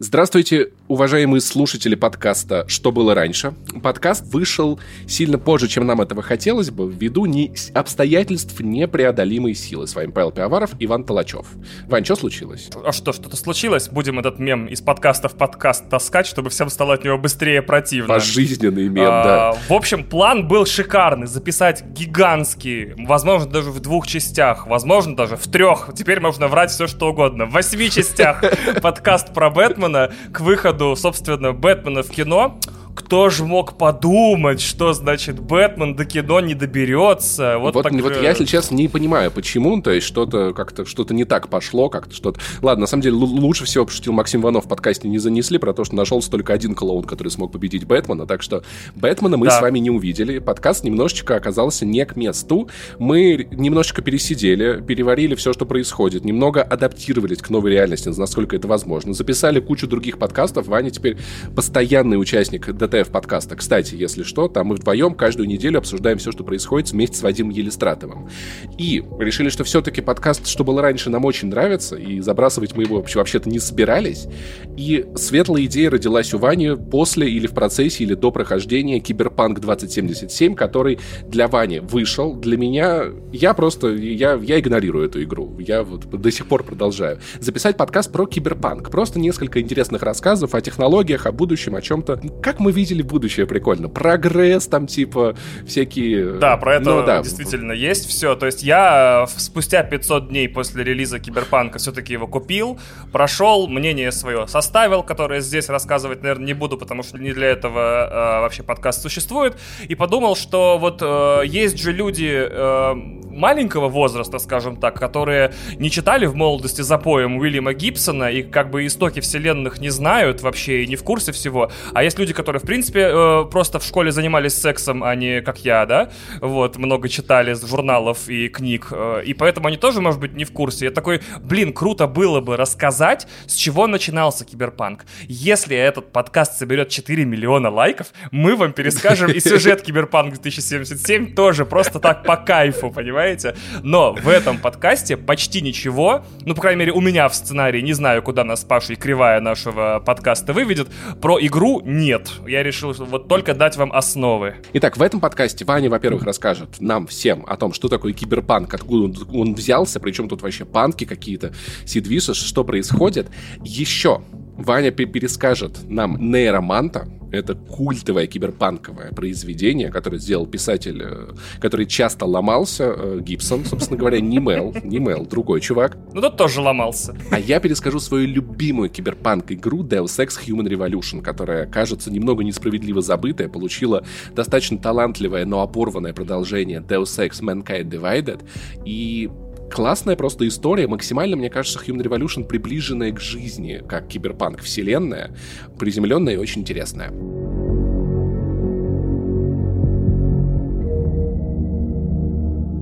Здравствуйте, уважаемые слушатели подкаста «Что было раньше?». Подкаст вышел сильно позже, чем нам этого хотелось бы, ввиду не обстоятельств непреодолимой силы. С вами Павел Пиаваров, Иван Толачев. Вань, что случилось? А что, что-то случилось? Будем этот мем из подкаста в подкаст таскать, чтобы всем стало от него быстрее противно. Пожизненный мем, а, да. В общем, план был шикарный. Записать гигантский, возможно, даже в двух частях, возможно, даже в трех. Теперь можно врать все, что угодно. В восьми частях подкаст про Бэтмена Бэтмена к выходу, собственно, Бэтмена в кино кто же мог подумать, что значит Бэтмен до кино не доберется? Вот, вот, так... вот я, если честно, не понимаю, почему, то есть что-то как-то что-то не так пошло, как-то что-то... Ладно, на самом деле, лучше всего пошутил Максим Иванов в подкасте не занесли про то, что нашелся только один клоун, который смог победить Бэтмена, так что Бэтмена мы да. с вами не увидели, подкаст немножечко оказался не к месту, мы немножечко пересидели, переварили все, что происходит, немного адаптировались к новой реальности, насколько это возможно, записали кучу других подкастов, Ваня теперь постоянный участник ДТФ подкаста. Кстати, если что, там мы вдвоем каждую неделю обсуждаем все, что происходит вместе с Вадимом Елистратовым. И решили, что все-таки подкаст, что было раньше, нам очень нравится, и забрасывать мы его вообще, вообще-то не собирались. И светлая идея родилась у Вани после или в процессе, или до прохождения Киберпанк 2077, который для Вани вышел. Для меня, я просто, я, я игнорирую эту игру. Я вот до сих пор продолжаю. Записать подкаст про Киберпанк. Просто несколько интересных рассказов о технологиях, о будущем, о чем-то. Как мы видели будущее прикольно. Прогресс там, типа, всякие... Да, про это ну, да. действительно есть все. То есть я э, спустя 500 дней после релиза Киберпанка все-таки его купил, прошел, мнение свое составил, которое здесь рассказывать, наверное, не буду, потому что не для этого э, вообще подкаст существует, и подумал, что вот э, есть же люди э, маленького возраста, скажем так, которые не читали в молодости за поем Уильяма Гибсона и как бы истоки вселенных не знают вообще и не в курсе всего, а есть люди, которые в принципе, э, просто в школе занимались сексом, а не как я, да, вот, много читали журналов и книг, э, и поэтому они тоже, может быть, не в курсе. Я такой, блин, круто было бы рассказать, с чего начинался Киберпанк. Если этот подкаст соберет 4 миллиона лайков, мы вам перескажем и сюжет Киберпанк 2077 тоже просто так по кайфу, понимаете? Но в этом подкасте почти ничего, ну, по крайней мере, у меня в сценарии, не знаю, куда нас Паша и кривая нашего подкаста выведет, про игру нет. Я решил вот только дать вам основы. Итак, в этом подкасте Ваня, во-первых, расскажет нам всем о том, что такое киберпанк, откуда он взялся, причем тут вообще панки какие-то, сидвиши, что происходит. Еще Ваня перескажет нам нейроманта, это культовое киберпанковое произведение, которое сделал писатель, э, который часто ломался, э, Гибсон, собственно говоря, не Мел, не Мел, другой чувак. Ну, тот тоже ломался. А я перескажу свою любимую киберпанк-игру Deus Ex Human Revolution, которая, кажется, немного несправедливо забытая, получила достаточно талантливое, но оборванное продолжение Deus Ex Mankind Divided, и классная просто история, максимально, мне кажется, Human Revolution приближенная к жизни, как киберпанк вселенная, приземленная и очень интересная.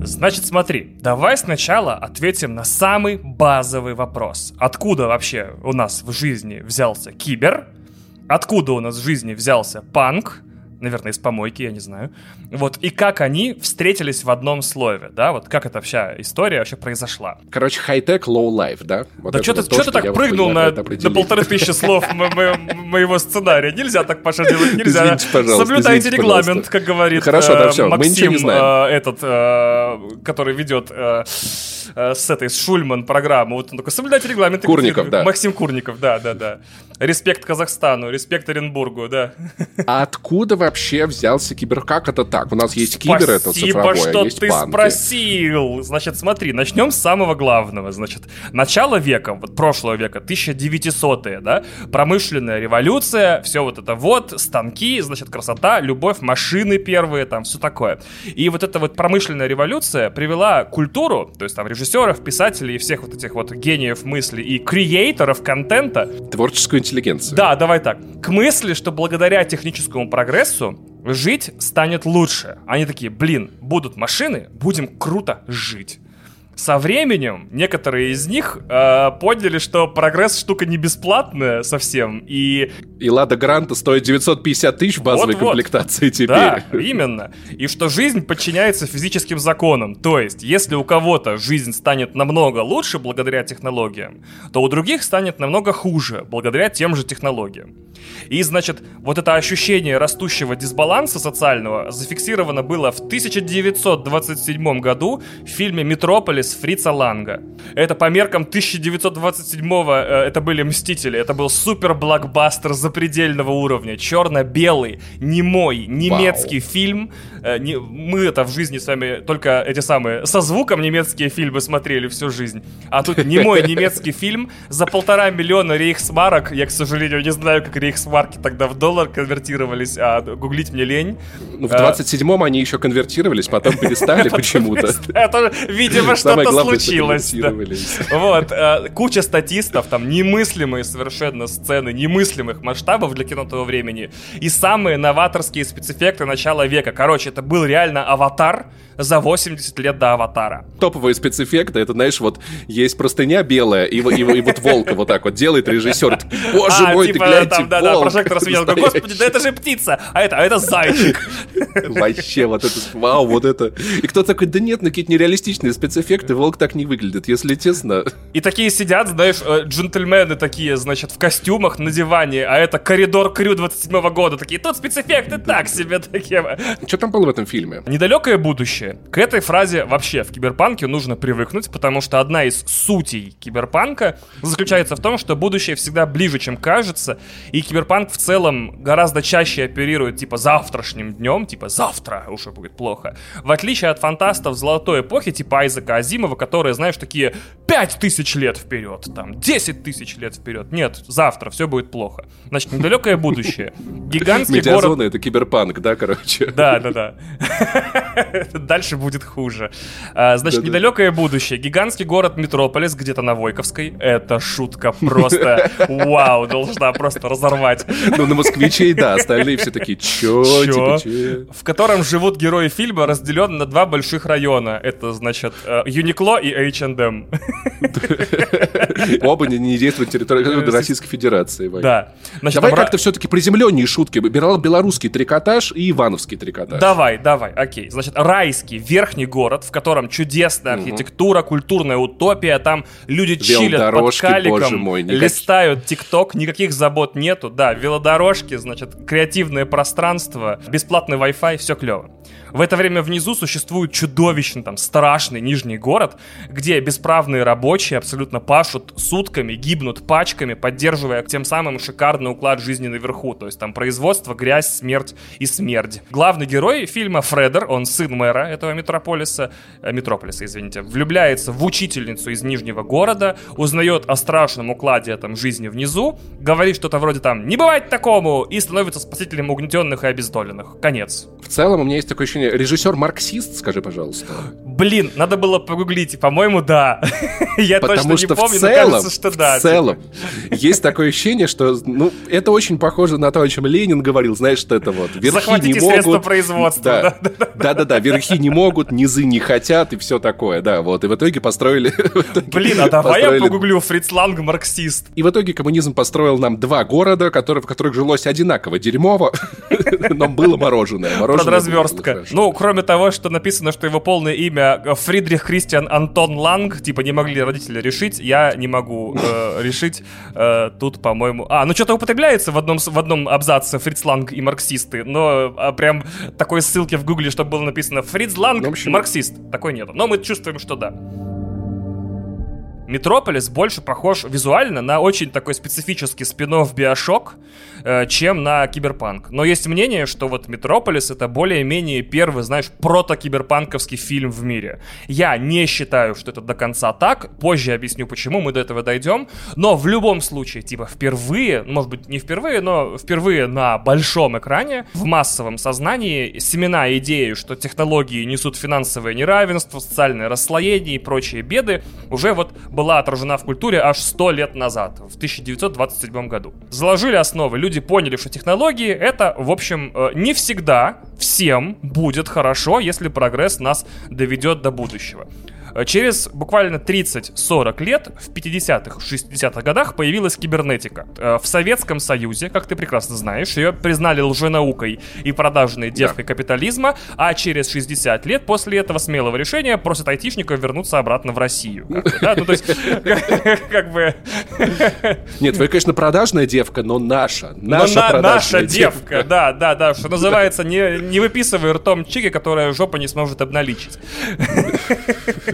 Значит, смотри, давай сначала ответим на самый базовый вопрос. Откуда вообще у нас в жизни взялся кибер? Откуда у нас в жизни взялся панк? Наверное, из помойки, я не знаю. Вот, и как они встретились в одном слове, да, вот как эта вся история вообще произошла. Короче, хай-тек, low-life, да? Вот да что ты, что ты так прыгнул на, на полторы тысячи слов моего сценария? Нельзя так, Паша, делать, нельзя. Извините, пожалуйста, Соблюдайте регламент, как говорит Хорошо, да, все, Максим, мы не знаем. Э, этот, э, который ведет э, с этой, с Шульман программу, вот он такой, соблюдайте регламент. Курников, да. Максим Курников, да, да, да. Респект Казахстану, респект Оренбургу, да. А откуда вообще взялся кибер? Как это так? У нас есть кибер, это цифровой, а что а есть ты панки. спросил. Значит, смотри, начнем с самого главного. Значит, начало века, вот прошлого века, 1900-е, да, промышленная революция, все вот это вот, станки, значит, красота, любовь, машины первые, там, все такое. И вот эта вот промышленная революция привела культуру, то есть там режиссеров, писателей и всех вот этих вот гениев мысли и креаторов контента. Творческую интеллигенцию. Да, давай так. К мысли, что благодаря техническому прогрессу жить станет лучше. Они такие, блин, будут машины, будем круто жить. Со временем некоторые из них э, поняли, что прогресс штука не бесплатная совсем, и... И Лада Гранта стоит 950 тысяч в базовой вот, комплектации теперь. Да, именно. И что жизнь подчиняется физическим законам. То есть, если у кого-то жизнь станет намного лучше благодаря технологиям, то у других станет намного хуже благодаря тем же технологиям. И, значит, вот это ощущение растущего дисбаланса социального зафиксировано было в 1927 году в фильме «Метрополис» Фрица Ланга. Это по меркам 1927-го, э, это были «Мстители», это был супер-блокбастер запредельного уровня, черно-белый, немой, немецкий Вау. фильм. Э, не, мы это в жизни с вами только эти самые со звуком немецкие фильмы смотрели всю жизнь. А тут немой немецкий фильм за полтора миллиона рейхсмарок. Я, к сожалению, не знаю, как рейхсмарки тогда в доллар конвертировались, а гуглить мне лень. Ну, в 27-м они еще конвертировались, потом перестали почему-то. Это, видимо, что-то случилось. Вот. Э, куча статистов, там немыслимые совершенно сцены, немыслимых масштабов для кино того времени. И самые новаторские спецэффекты начала века. Короче, это был реально аватар, за 80 лет до аватара. Топовые спецэффекты, это, знаешь, вот есть простыня белая, и, и, и вот волка вот так вот делает режиссер. Боже а, мой, типа, ты гляньте, там, да, да, прожектор осветил. Господи, да это же птица, а это, а это зайчик. Вообще, вот это, вау, вот это. И кто такой, да нет, ну какие-то нереалистичные спецэффекты, волк так не выглядит, если честно. И такие сидят, знаешь, э, джентльмены такие, значит, в костюмах на диване, а это коридор Крю 27 года, такие, тут спецэффекты так себе такие. Что там было в этом фильме? Недалекое будущее будущее. К этой фразе вообще в киберпанке нужно привыкнуть, потому что одна из сутей киберпанка заключается в том, что будущее всегда ближе, чем кажется, и киберпанк в целом гораздо чаще оперирует типа завтрашним днем, типа завтра уже будет плохо. В отличие от фантастов золотой эпохи, типа Айзека Азимова, которые, знаешь, такие 5000 лет вперед, там, 10 тысяч лет вперед. Нет, завтра все будет плохо. Значит, недалекое будущее. Гигантский город... это киберпанк, да, короче? Да, да, да. дальше будет хуже. А, значит, недалекое будущее. Гигантский город Метрополис, где-то на Войковской. Это шутка просто вау, должна просто разорвать. Ну, на москвичей, да, остальные все такие, чё, чё? Типа, В котором живут герои фильма, разделен на два больших района. Это, значит, э, Юникло и H&M. Оба не действуют на территории Российской Федерации. Да. Давай как-то все-таки приземленнее шутки. Белорусский трикотаж и ивановский трикотаж. Давай, давай, окей. Значит, райский верхний город, в котором чудесная архитектура, культурная утопия, там люди чилят под каликом, листают ТикТок, никаких забот нету, да, велодорожки, значит, креативное пространство, бесплатный Wi-Fi, все клево. В это время внизу существует чудовищный, там, страшный нижний город, где бесправные рабочие абсолютно пашут сутками, гибнут пачками, поддерживая тем самым шикарный уклад жизни наверху. То есть там производство, грязь, смерть и смерть. Главный герой фильма Фредер, он сын мэра этого метрополиса, э, метрополиса, извините, влюбляется в учительницу из Нижнего города, узнает о страшном укладе там жизни внизу, говорит что-то вроде там «не бывает такому!» и становится спасителем угнетенных и обездоленных. Конец. В целом у меня есть такое ощущение, режиссер марксист, скажи, пожалуйста. Блин, надо было погуглить, по-моему, да. Я Потому точно что не помню, в целом, но кажется, что да. В целом, типа. есть такое ощущение, что, ну, это очень похоже на то, о чем Ленин говорил, знаешь, что это вот, верхи Захватите не могут... производства. Да-да-да, верхи не могут, низы не хотят и все такое, да, вот, и в итоге построили... Блин, а давай я погуглю Фриц Ланг марксист. И в итоге коммунизм построил нам два города, в которых жилось одинаково дерьмово, но было. Мороженое Подразверстка. Ну, кроме того, что написано, что его полное имя Фридрих Кристиан Антон Ланг, типа не могли родители решить, я не могу э, решить. Э, тут, по-моему... А, ну что-то употребляется в одном, в одном абзаце Фриц Ланг и марксисты, но а, прям такой ссылки в гугле, чтобы было написано Фриц Ланг, ну, общем... марксист. Такой нету. Но мы чувствуем, что да. Метрополис больше похож визуально на очень такой специфический спин-офф Биошок, э, чем на Киберпанк. Но есть мнение, что вот Метрополис это более-менее первый, знаешь, прото-киберпанковский фильм в мире. Я не считаю, что это до конца так. Позже объясню, почему мы до этого дойдем. Но в любом случае, типа, впервые, может быть, не впервые, но впервые на большом экране, в массовом сознании, семена идеи, что технологии несут финансовое неравенство, социальное расслоение и прочие беды, уже вот была отражена в культуре аж 100 лет назад, в 1927 году. Заложили основы, люди поняли, что технологии это, в общем, э, не всегда всем будет хорошо, если прогресс нас доведет до будущего. Э, через буквально 30-40 лет, в 50-х, 60-х годах появилась кибернетика. Э, в Советском Союзе, как ты прекрасно знаешь, ее признали лженаукой и продажной девкой да. капитализма, а через 60 лет после этого смелого решения просят айтишников вернуться обратно в Россию. Ну, то есть, как бы... Нет, вы, конечно, продажная девка, но наша. Наша Наша девка, да, да, да, что называется, не, не выписывай ртом чики, которая жопа не сможет обналичить.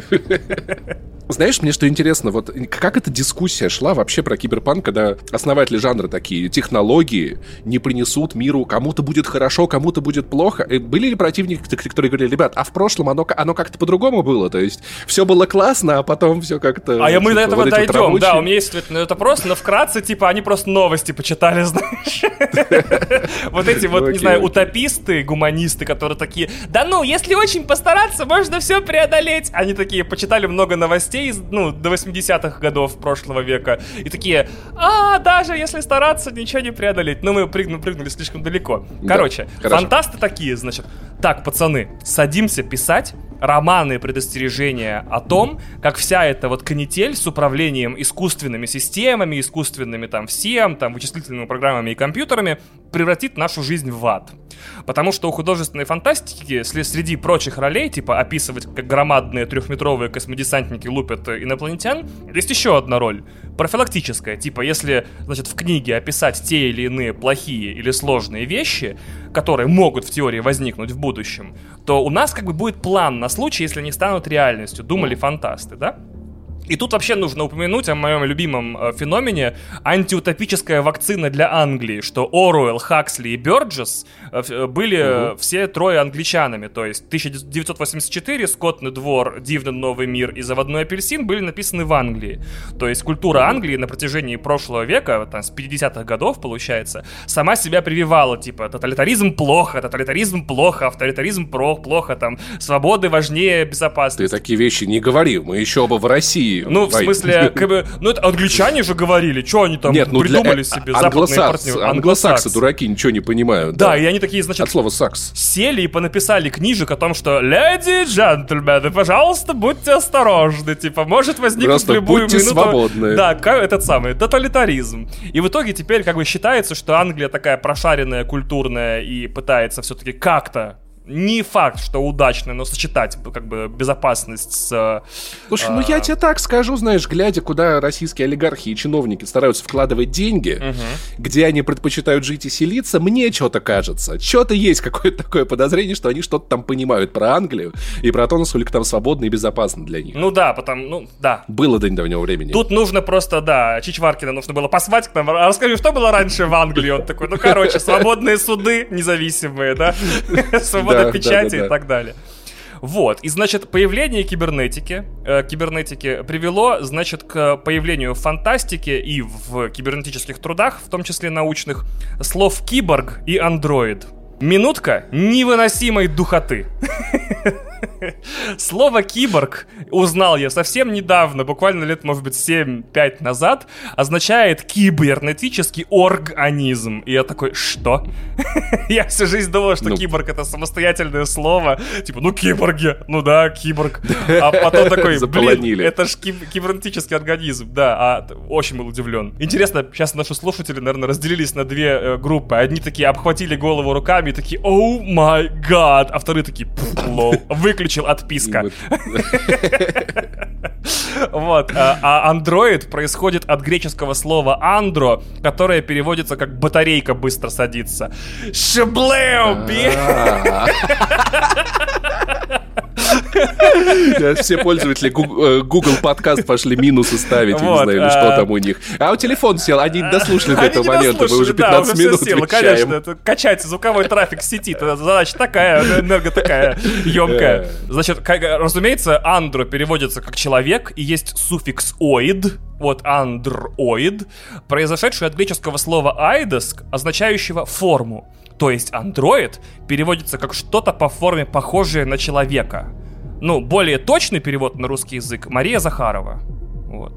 Знаешь, мне что интересно, вот как эта дискуссия шла вообще про киберпанк, когда основатели жанра такие, технологии не принесут миру, кому-то будет хорошо, кому-то будет плохо. И были ли противники, которые говорили, ребят, а в прошлом оно, оно как-то по-другому было, то есть все было классно, а потом все как-то... А типа, мы до этого вот дойдем, вот да, у меня есть ответ на этот вопрос, но вкратце, типа, они просто новости почитали, знаешь. Вот эти вот, не знаю, утописты, гуманисты, которые такие, да ну, если очень постараться, можно все преодолеть. Они такие почитали много новостей, ну, до 80-х годов прошлого века, и такие, а, даже если стараться, ничего не преодолеть. Но мы прыгнули, прыгнули слишком далеко. Короче, да, фантасты такие, значит, так, пацаны, садимся писать, романы предостережения о том, как вся эта вот канитель с управлением искусственными системами, искусственными там всем, там вычислительными программами и компьютерами превратит нашу жизнь в ад. Потому что у художественной фантастики среди прочих ролей, типа описывать, как громадные трехметровые космодесантники лупят инопланетян, есть еще одна роль. Профилактическая. Типа, если, значит, в книге описать те или иные плохие или сложные вещи, которые могут в теории возникнуть в будущем, то у нас как бы будет план на случай, если они станут реальностью. Думали фантасты, да? И тут вообще нужно упомянуть о моем любимом э, феномене антиутопическая вакцина для Англии, что Оруэлл, Хаксли и Бёрджес э, э были угу. все трое англичанами, то есть 1984, Скотный двор, Дивный новый мир и Заводной апельсин были написаны в Англии. То есть культура. Англии на протяжении прошлого века, там, с 50-х годов, получается, сама себя прививала, типа, тоталитаризм плохо, тоталитаризм плохо, авторитаризм плохо, там, свободы важнее безопасности. Ты такие вещи не говори, мы еще оба в России ну, в смысле, как бы, ну это англичане же говорили, что они там Нет, ну, придумали для, себе, западные партнеры. Англосаксы, дураки, ничего не понимают. Да, да, и они такие, значит... От слова сакс. Сели и понаписали книжек о том, что «Леди джентльмены, пожалуйста, будьте осторожны», типа, может возникнуть Просто любую будьте минуту... свободны. Да, этот самый, тоталитаризм. И в итоге теперь как бы считается, что Англия такая прошаренная, культурная и пытается все-таки как-то не факт, что удачно, но сочетать как бы безопасность с... Слушай, а... ну я тебе так скажу, знаешь, глядя, куда российские олигархи и чиновники стараются вкладывать деньги, угу. где они предпочитают жить и селиться, мне что-то кажется. Что-то есть какое-то такое подозрение, что они что-то там понимают про Англию и про то, насколько там свободно и безопасно для них. Ну да, потому, ну да. Было до недавнего времени. Тут нужно просто, да, Чичваркина нужно было позвать к нам. А расскажи, что было раньше в Англии? Он такой, ну короче, свободные суды независимые, да? Свобода печати и так далее. Вот, и значит, появление кибернетики, э, кибернетики привело, значит, к появлению фантастики и в кибернетических трудах, в том числе научных, слов киборг и андроид. Минутка невыносимой духоты. Слово «киборг» узнал я совсем недавно, буквально лет, может быть, 7-5 назад, означает кибернетический организм. И я такой, что? я всю жизнь думал, что ну, киборг — это самостоятельное слово. Типа, ну, киборги, ну да, киборг. А потом такой, блин, это ж киб- кибернетический организм. Да, а очень был удивлен. Интересно, сейчас наши слушатели, наверное, разделились на две э, группы. Одни такие обхватили голову руками и такие, оу май гад, а вторые такие, лол, выключил отписка. Вот. А, а Android происходит от греческого слова андро, которое переводится как батарейка быстро садится. Шаблеу, Все пользователи э, Google подкаст пошли минусы ставить, не знаю, или что а, там у них. А у телефон сел, они дослушали до этого момента, мы уже 15 минут Конечно, это качать звуковой трафик сети, задача такая, энерго такая емкая. Значит, разумеется, андро переводится как человек, и есть суффикс оид, вот андроид, произошедший от греческого слова айдос, означающего форму. То есть андроид переводится как что-то по форме похожее на человека. Ну, более точный перевод на русский язык Мария Захарова. Вот.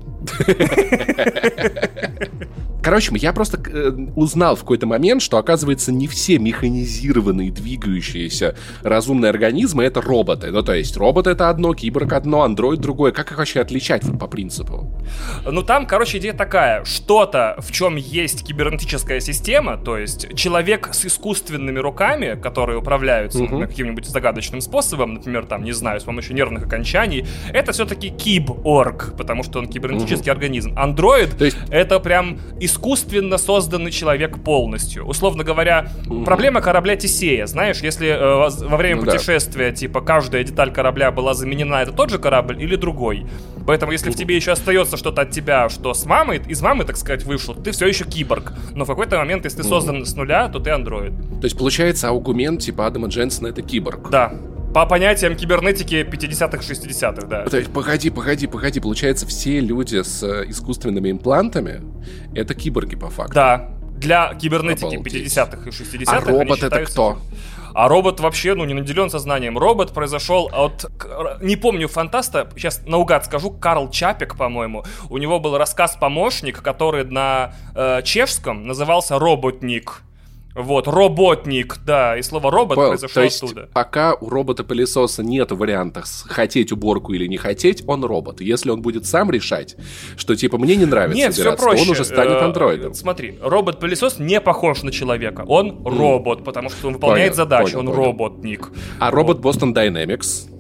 Короче, я просто э, узнал в какой-то момент, что, оказывается, не все механизированные, двигающиеся разумные организмы — это роботы. Ну, то есть, робот — это одно, киборг — одно, андроид — другое. Как их вообще отличать по принципу? Ну, там, короче, идея такая. Что-то, в чем есть кибернетическая система, то есть человек с искусственными руками, которые управляются угу. каким-нибудь загадочным способом, например, там, не знаю, с помощью нервных окончаний, это все-таки киборг, потому что он кибернетический угу. организм. Андроид — есть... это прям искусственно созданный человек полностью. Условно говоря, угу. проблема корабля Тесея. Знаешь, если э, во время ну, путешествия, да. типа, каждая деталь корабля была заменена, это тот же корабль или другой? Поэтому, если в тебе еще остается что-то от тебя, что с мамой, из мамы, так сказать, вышло, ты все еще киборг. Но в какой-то момент, если ты создан с нуля, то ты андроид. То есть, получается, аугумент типа Адама Дженсона это киборг. Да. По понятиям кибернетики 50-х, 60-х, да. То есть, погоди, погоди, погоди. Получается, все люди с э, искусственными имплантами — это киборги по факту. Да. Для кибернетики 50-х и 60-х А робот это кто? А робот вообще, ну, не наделен сознанием. Робот произошел от... Не помню фантаста, сейчас наугад скажу, Карл Чапик, по-моему. У него был рассказ-помощник, который на э, чешском назывался «Роботник». Вот, роботник, да, и слово робот Понял. произошло То есть, оттуда. Пока у робота-пылесоса нет вариантов хотеть уборку или не хотеть, он робот. Если он будет сам решать, что типа мне не нравится нет, все проще. он уже станет э, андроидом. Смотри, робот-пылесос не похож на человека. Он mm. робот, потому что он выполняет понял, задачу, понял, он понял. роботник. А робот Boston Dynamics?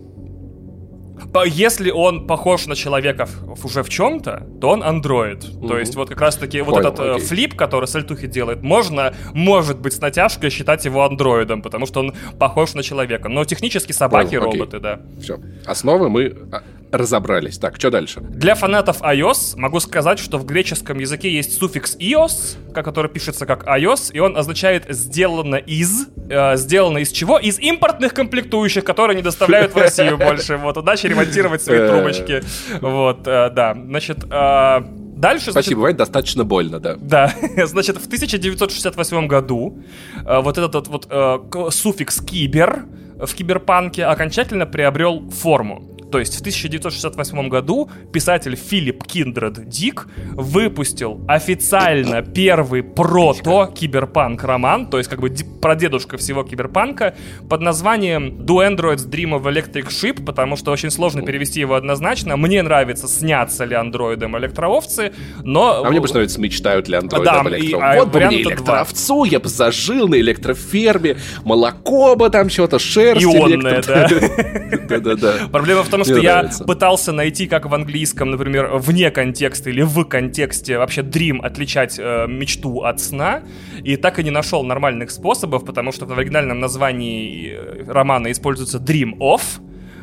Если он похож на человека уже в чем-то, то он андроид. Mm-hmm. То есть вот как раз-таки вот этот okay. Э, флип, который Сальтухи делает, можно, может быть, с натяжкой считать его андроидом, потому что он похож на человека. Но технически собаки Понял, роботы, okay. да. Все. Основы мы а, разобрались. Так, что дальше? Для фанатов iOS могу сказать, что в греческом языке есть суффикс ios, который пишется как iOS, и он означает «сделано из». Э, сделано из чего? Из импортных комплектующих, которые не доставляют в Россию больше. Вот, удачи ремонтировать свои э. трубочки. Вот, э, да. Значит, э, Дальше, Спасибо, значит, бывает достаточно больно, да. Да, значит, в 1968 году э, вот этот вот э, суффикс «кибер» в киберпанке окончательно приобрел форму. То есть в 1968 году писатель Филипп Киндред Дик выпустил официально первый прото-киберпанк-роман, то есть как бы прадедушка всего киберпанка, под названием Do Androids Dream of Electric Ship, потому что очень сложно перевести его однозначно. Мне нравится, снятся ли андроидом электроовцы, но... А мне больше нравится, мечтают ли андроиды да, об электро... а вот бы мне электроовцу, я бы зажил на электроферме, молоко бы там что-то, шерсть. Ионное, да. Да-да-да. Проблема в том, что я пытался найти, как в английском, например, вне контекста или в контексте вообще dream отличать э, мечту от сна, и так и не нашел нормальных способов, потому что в оригинальном названии э, романа используется dream of,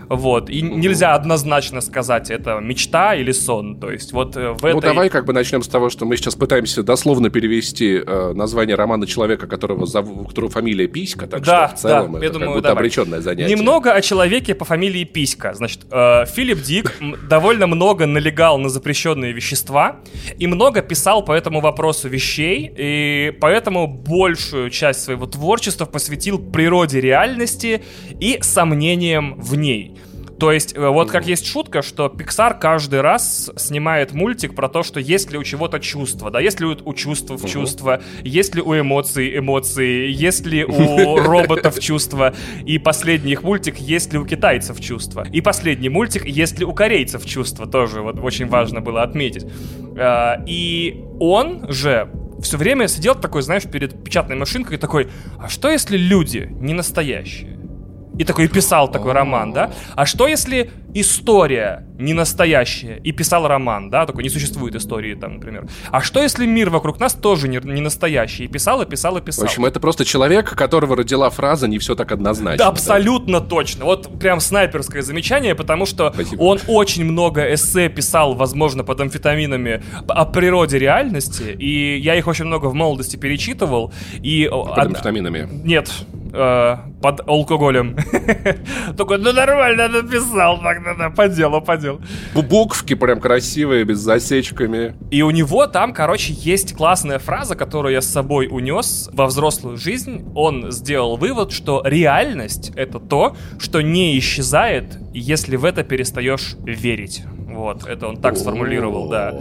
вот. И нельзя однозначно сказать, это мечта или сон. То есть вот э, в ну, этой... Ну, давай как бы начнем с того, что мы сейчас пытаемся дословно перевести э, название романа человека, которого зовут, у которого фамилия Писька, так да, что в целом да, это я думаю, как будто давай. обреченное занятие. Немного о человеке по фамилии Писька. Значит, э, Филипп Дик довольно много налегал на запрещенные вещества и много писал по этому вопросу вещей, и поэтому большую часть своего творчества посвятил природе реальности и сомнениям в ней. То есть, э, вот как есть шутка, что Pixar каждый раз снимает мультик про то, что есть ли у чего-то чувство, да, есть ли у чувств в чувство, есть ли у эмоций эмоции, есть ли у роботов чувства, и последний их мультик, есть ли у китайцев чувства, и последний мультик, есть ли у корейцев чувства, тоже вот очень важно было отметить. Э, и он же все время сидел такой, знаешь, перед печатной машинкой такой, а что если люди не настоящие? И такой писал такой роман, да? А что если история не настоящая и писал роман, да? Такой не существует истории там, например. А что если мир вокруг нас тоже не, не настоящий и писал, и писал, и писал? В общем, это просто человек, которого родила фраза «не все так однозначно». Да, абсолютно да? точно. Вот прям снайперское замечание, потому что Спасибо. он очень много эссе писал, возможно, под амфетаминами о природе реальности, и я их очень много в молодости перечитывал. И... Под амфетаминами? Нет, э, под алкоголем. Только, ну нормально написал, так, да, да, по делу, по делу. Буквки прям красивые, без засечками. И у него там, короче, есть классная фраза, которую я с собой унес во взрослую жизнь. Он сделал вывод, что реальность — это то, что не исчезает, если в это перестаешь верить. Вот, это он так сформулировал, да.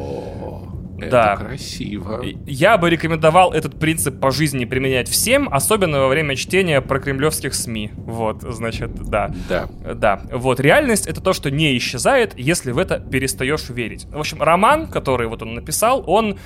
Это да. красиво. Я бы рекомендовал этот принцип по жизни применять всем, особенно во время чтения про кремлевских СМИ. Вот, значит, да. Да. Да. Вот, реальность — это то, что не исчезает, если в это перестаешь верить. В общем, роман, который вот он написал, он...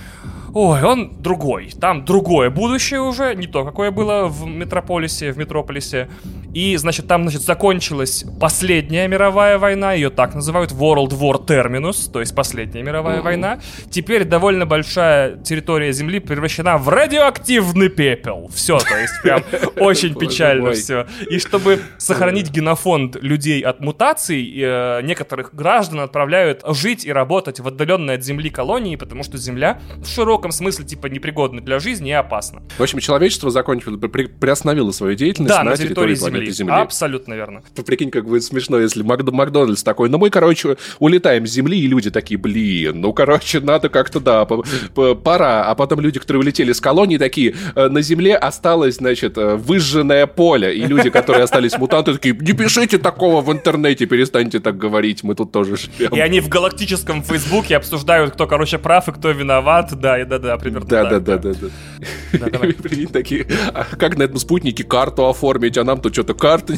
Ой, он другой. Там другое будущее уже, не то, какое было в Метрополисе, в Метрополисе. И, значит, там, значит, закончилась последняя мировая война, ее так называют, World War Terminus, то есть последняя мировая mm-hmm. война. Теперь довольно большая территория Земли превращена в радиоактивный пепел. Все, то есть прям очень печально все. И чтобы сохранить генофонд людей от мутаций, э, некоторых граждан отправляют жить и работать в отдаленной от Земли колонии, потому что Земля в широком смысле типа непригодна для жизни и опасна. В общем, человечество закончило, при, приостановило свою деятельность да, на, на территории, территории Земли. Земли. Абсолютно верно. Прикинь, как будет смешно, если Мак Макдональдс такой, ну мы, короче, улетаем с Земли, и люди такие, блин, ну, короче, надо как-то, да, пора. А потом люди, которые улетели с колонии, такие, «Э, на Земле осталось, значит, э, выжженное поле. И люди, которые остались мутанты, такие, не пишите такого в интернете, перестаньте так говорить, мы тут тоже живем. И они в галактическом Фейсбуке обсуждают, кто, короче, прав и кто виноват. Да, да, да, примерно да. Да, да, да, да. Прикинь, такие, «А как на этом спутнике карту оформить, а нам тут что-то карты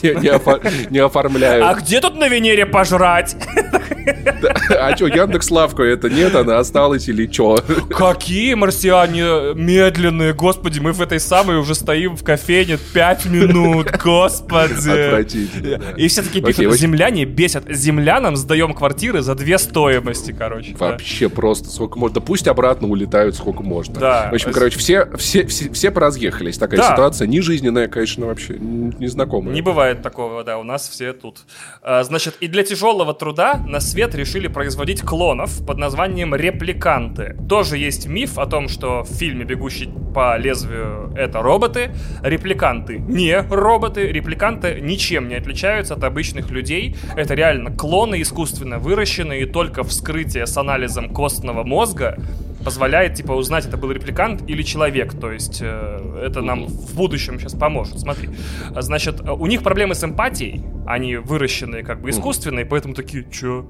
не оформляют. А где тут на Венере пожрать? А что, Яндекс Лавка это нет, она осталась или что? Какие марсиане медленные, господи, мы в этой самой уже стоим в кофейне 5 минут, господи. Отвратительно. И все такие пишут, земляне бесят, землянам сдаем квартиры за две стоимости, короче. Вообще просто сколько можно, пусть обратно улетают сколько можно. Да. В общем, короче, все, все, все, все поразъехались, такая ситуация, не жизненная, конечно, вообще, незнакомая. Не бывает такого, да, у нас все тут. А, значит, и для тяжелого труда на свет решили производить клонов под названием репликанты. Тоже есть миф о том, что в фильме «Бегущий по лезвию» это роботы. Репликанты не роботы. Репликанты ничем не отличаются от обычных людей. Это реально клоны искусственно выращенные, и только вскрытие с анализом костного мозга позволяет, типа, узнать, это был репликант или человек. То есть э, это нам в будущем сейчас поможет. Смотри. Значит, у них проблемы с эмпатией. Они выращенные как бы искусственные, поэтому такие, чё?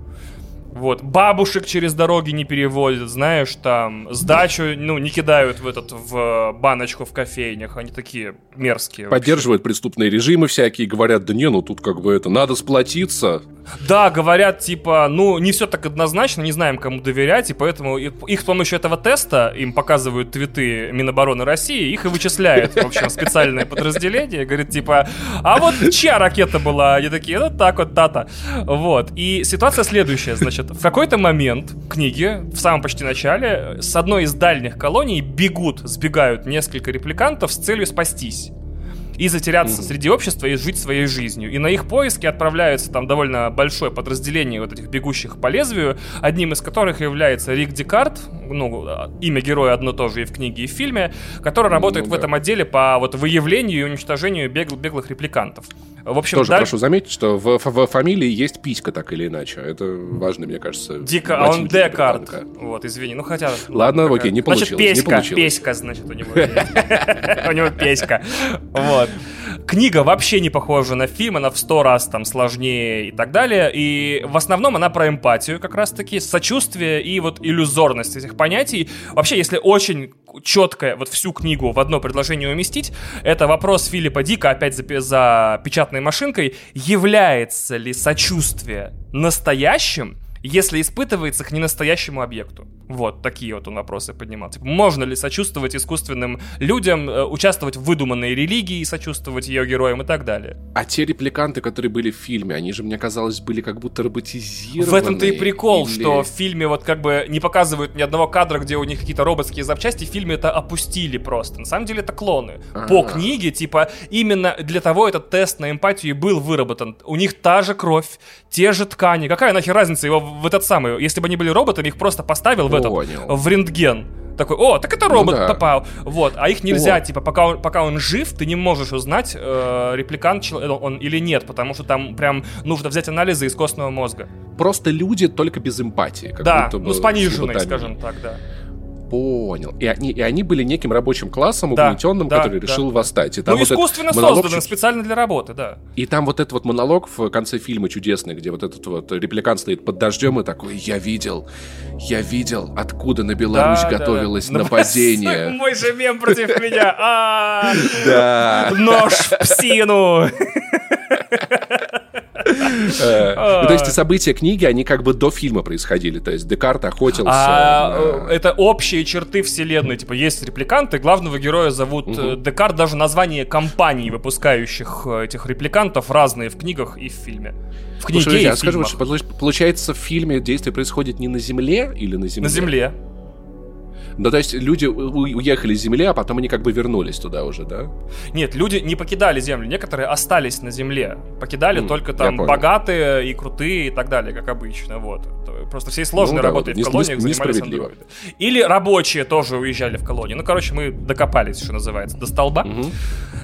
Вот, бабушек через дороги не переводят, знаешь, там, сдачу, ну, не кидают в этот, в баночку в кофейнях, они такие мерзкие. Поддерживают вообще. преступные режимы всякие, говорят, да не, ну тут как бы это, надо сплотиться. Да, говорят, типа, ну, не все так однозначно, не знаем, кому доверять, и поэтому их, с помощью этого теста, им показывают твиты Минобороны России, их и вычисляет, в общем, специальное подразделение, говорит, типа, а вот чья ракета была? Они такие, ну, так вот, тата. Вот, и ситуация следующая, значит, в какой-то момент книги, в самом почти начале, с одной из дальних колоний бегут, сбегают несколько репликантов с целью спастись и затеряться mm-hmm. среди общества и жить своей жизнью. И на их поиски отправляются там довольно большое подразделение вот этих бегущих по лезвию, одним из которых является Рик Декарт, ну, имя героя одно тоже и в книге, и в фильме, который работает ну, да. в этом отделе по вот выявлению и уничтожению бегл- беглых репликантов. В общем, Тоже даль... прошу заметить, что в, в, фамилии есть писька, так или иначе. Это важно, мне кажется. Дико, а он Декарт. Вот, извини, ну хотя... Ладно, окей, не получилось. Значит, песька, не получилось. песька, значит, у него. У него песька. Вот. Книга вообще не похожа на фильм, она в сто раз там сложнее и так далее. И в основном она про эмпатию как раз-таки, сочувствие и вот иллюзорность этих понятий. Вообще, если очень четко вот всю книгу в одно предложение уместить, это вопрос Филиппа Дика, опять за, за печатной машинкой, является ли сочувствие настоящим, если испытывается к ненастоящему объекту. Вот такие вот он вопросы поднимал. Типа, можно ли сочувствовать искусственным людям, э, участвовать в выдуманной религии, сочувствовать ее героям и так далее. А те репликанты, которые были в фильме, они же, мне казалось, были как будто роботизированы. В этом-то и прикол, или... что в фильме вот как бы не показывают ни одного кадра, где у них какие-то роботские запчасти, в фильме это опустили просто. На самом деле это клоны. А-а-а. По книге, типа, именно для того этот тест на эмпатию был выработан. У них та же кровь, те же ткани. Какая нахер разница его в этот самый? Если бы они были роботами, их просто поставил в этот, в рентген. Такой, о, так это робот ну, да. попал. Вот, а их нельзя, вот. типа, пока он, пока он жив, ты не можешь узнать, э, репликант он или нет, потому что там прям нужно взять анализы из костного мозга. Просто люди только без эмпатии. да, ну с пониженной, скажем так, да. Понял. И они, и они были неким рабочим классом, да, угнетенным, да, который да, решил да. восстать. И там ну, вот искусственно монолог... созданным, специально для работы, да. И там вот этот вот монолог в конце фильма чудесный, где вот этот вот репликант стоит под дождем и такой, я видел, я видел, откуда на Беларусь да, готовилось да, нападение. Мой же мем против меня. А, да. Нож в псину. Э, то есть события книги, они как бы до фильма происходили. То есть Декарт охотился... А, э, это общие черты вселенной. Типа есть репликанты, главного героя зовут э, Декарт. Даже название компаний, выпускающих этих репликантов, разные в книгах и в фильме. В книге и а скажи, получается, в фильме действие происходит не на Земле или на Земле? На Земле. Ну, то есть люди уехали с Земли, а потом они как бы вернулись туда уже, да? Нет, люди не покидали Землю, некоторые остались на Земле. Покидали mm, только там богатые и крутые и так далее, как обычно, вот. Просто всей сложной ну, да, работой вот, в колониях не, занимались андроиды. Или рабочие тоже уезжали в колонии. Ну, короче, мы докопались, что называется, до столба. Угу.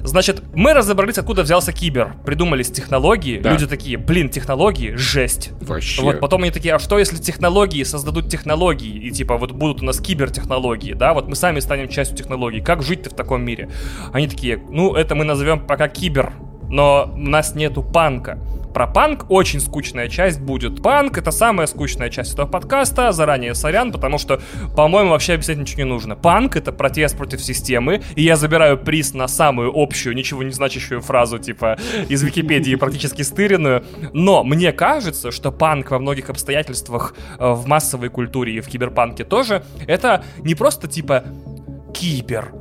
Значит, мы разобрались, откуда взялся кибер. Придумались технологии. Да. Люди такие, блин, технологии, жесть. Вообще. Вот потом они такие, а что если технологии создадут технологии? И типа вот будут у нас кибертехнологии, да? Вот мы сами станем частью технологий. Как жить-то в таком мире? Они такие, ну это мы назовем пока кибер. Но у нас нету панка. Про панк очень скучная часть будет. Панк — это самая скучная часть этого подкаста. Заранее сорян, потому что, по-моему, вообще объяснять ничего не нужно. Панк — это протест против системы, и я забираю приз на самую общую, ничего не значащую фразу, типа, из Википедии, практически стыренную. Но мне кажется, что панк во многих обстоятельствах э, в массовой культуре и в киберпанке тоже, это не просто, типа, кибер,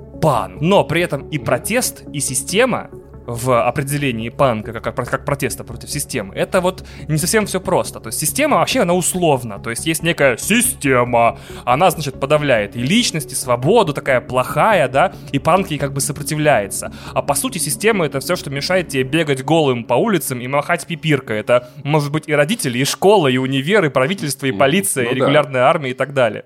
но при этом и протест, и система в определении панка как, как протеста против системы, это вот не совсем все просто. То есть система вообще, она условна. То есть есть некая система, она, значит, подавляет и личность, и свободу, такая плохая, да, и панк ей как бы сопротивляется. А по сути система это все, что мешает тебе бегать голым по улицам и махать пипиркой. Это может быть и родители, и школа, и универ, и правительство, и полиция, ну, и регулярная да. армия и так далее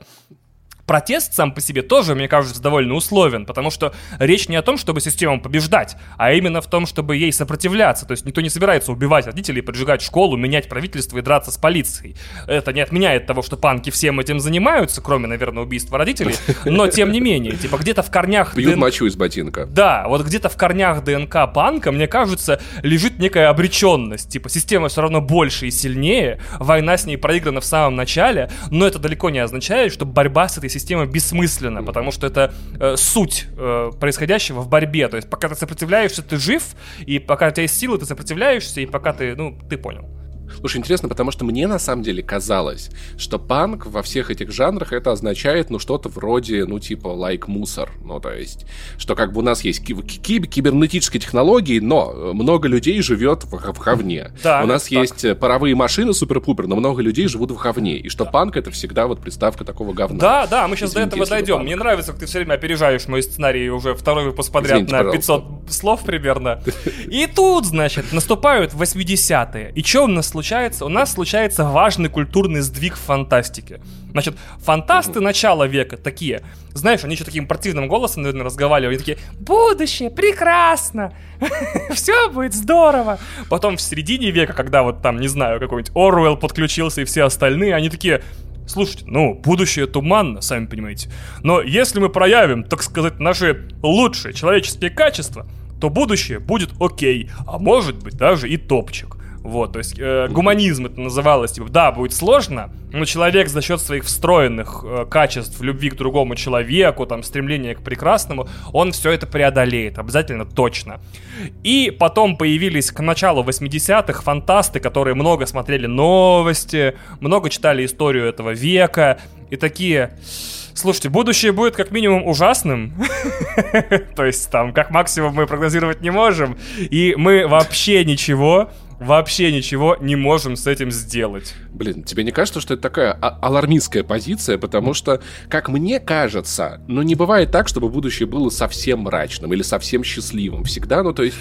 протест сам по себе тоже, мне кажется, довольно условен, потому что речь не о том, чтобы систему побеждать, а именно в том, чтобы ей сопротивляться. То есть никто не собирается убивать родителей, поджигать школу, менять правительство и драться с полицией. Это не отменяет того, что панки всем этим занимаются, кроме, наверное, убийства родителей, но тем не менее, типа где-то в корнях... Пьют ДН... мочу из ботинка. Да, вот где-то в корнях ДНК панка, мне кажется, лежит некая обреченность. Типа система все равно больше и сильнее, война с ней проиграна в самом начале, но это далеко не означает, что борьба с этой система бессмысленна, потому что это э, суть э, происходящего в борьбе. То есть пока ты сопротивляешься, ты жив, и пока у тебя есть силы, ты сопротивляешься, и пока ты, ну, ты понял. Слушай, интересно, потому что мне на самом деле казалось, что панк во всех этих жанрах это означает, ну, что-то вроде, ну, типа, лайк like мусор. Ну, то есть, что как бы у нас есть киб- киб- кибернетические технологии, но много людей живет в, в говне. Да, у нас так. есть паровые машины супер-пупер, но много людей живут в говне. И что да. панк это всегда вот приставка такого говна. Да, да, мы сейчас Извините, до этого дойдем. Мне нравится, как ты все время опережаешь мой сценарий уже второй выпуск подряд Извините, на 500 пожалуйста. слов примерно. И тут, значит, наступают 80-е. И что у нас случается? У нас случается важный культурный сдвиг в фантастике. Значит, фантасты начала века такие, знаешь, они еще таким противным голосом, наверное, разговаривали, они такие, будущее, прекрасно, все будет здорово. Потом в середине века, когда вот там, не знаю, какой-нибудь Оруэлл подключился и все остальные, они такие, Слушайте, ну, будущее туманно, сами понимаете. Но если мы проявим, так сказать, наши лучшие человеческие качества, то будущее будет окей, а может быть даже и топчик. Вот, то есть э, гуманизм это называлось, типа, да, будет сложно, но человек за счет своих встроенных э, качеств любви к другому человеку, там, стремления к прекрасному, он все это преодолеет, обязательно точно. И потом появились к началу 80-х фантасты, которые много смотрели новости, много читали историю этого века, и такие... Слушайте, будущее будет как минимум ужасным. То есть там как максимум мы прогнозировать не можем. И мы вообще ничего вообще ничего не можем с этим сделать. Блин, тебе не кажется, что это такая а- алармистская позиция? Потому что, как мне кажется, ну не бывает так, чтобы будущее было совсем мрачным или совсем счастливым. Всегда, ну то есть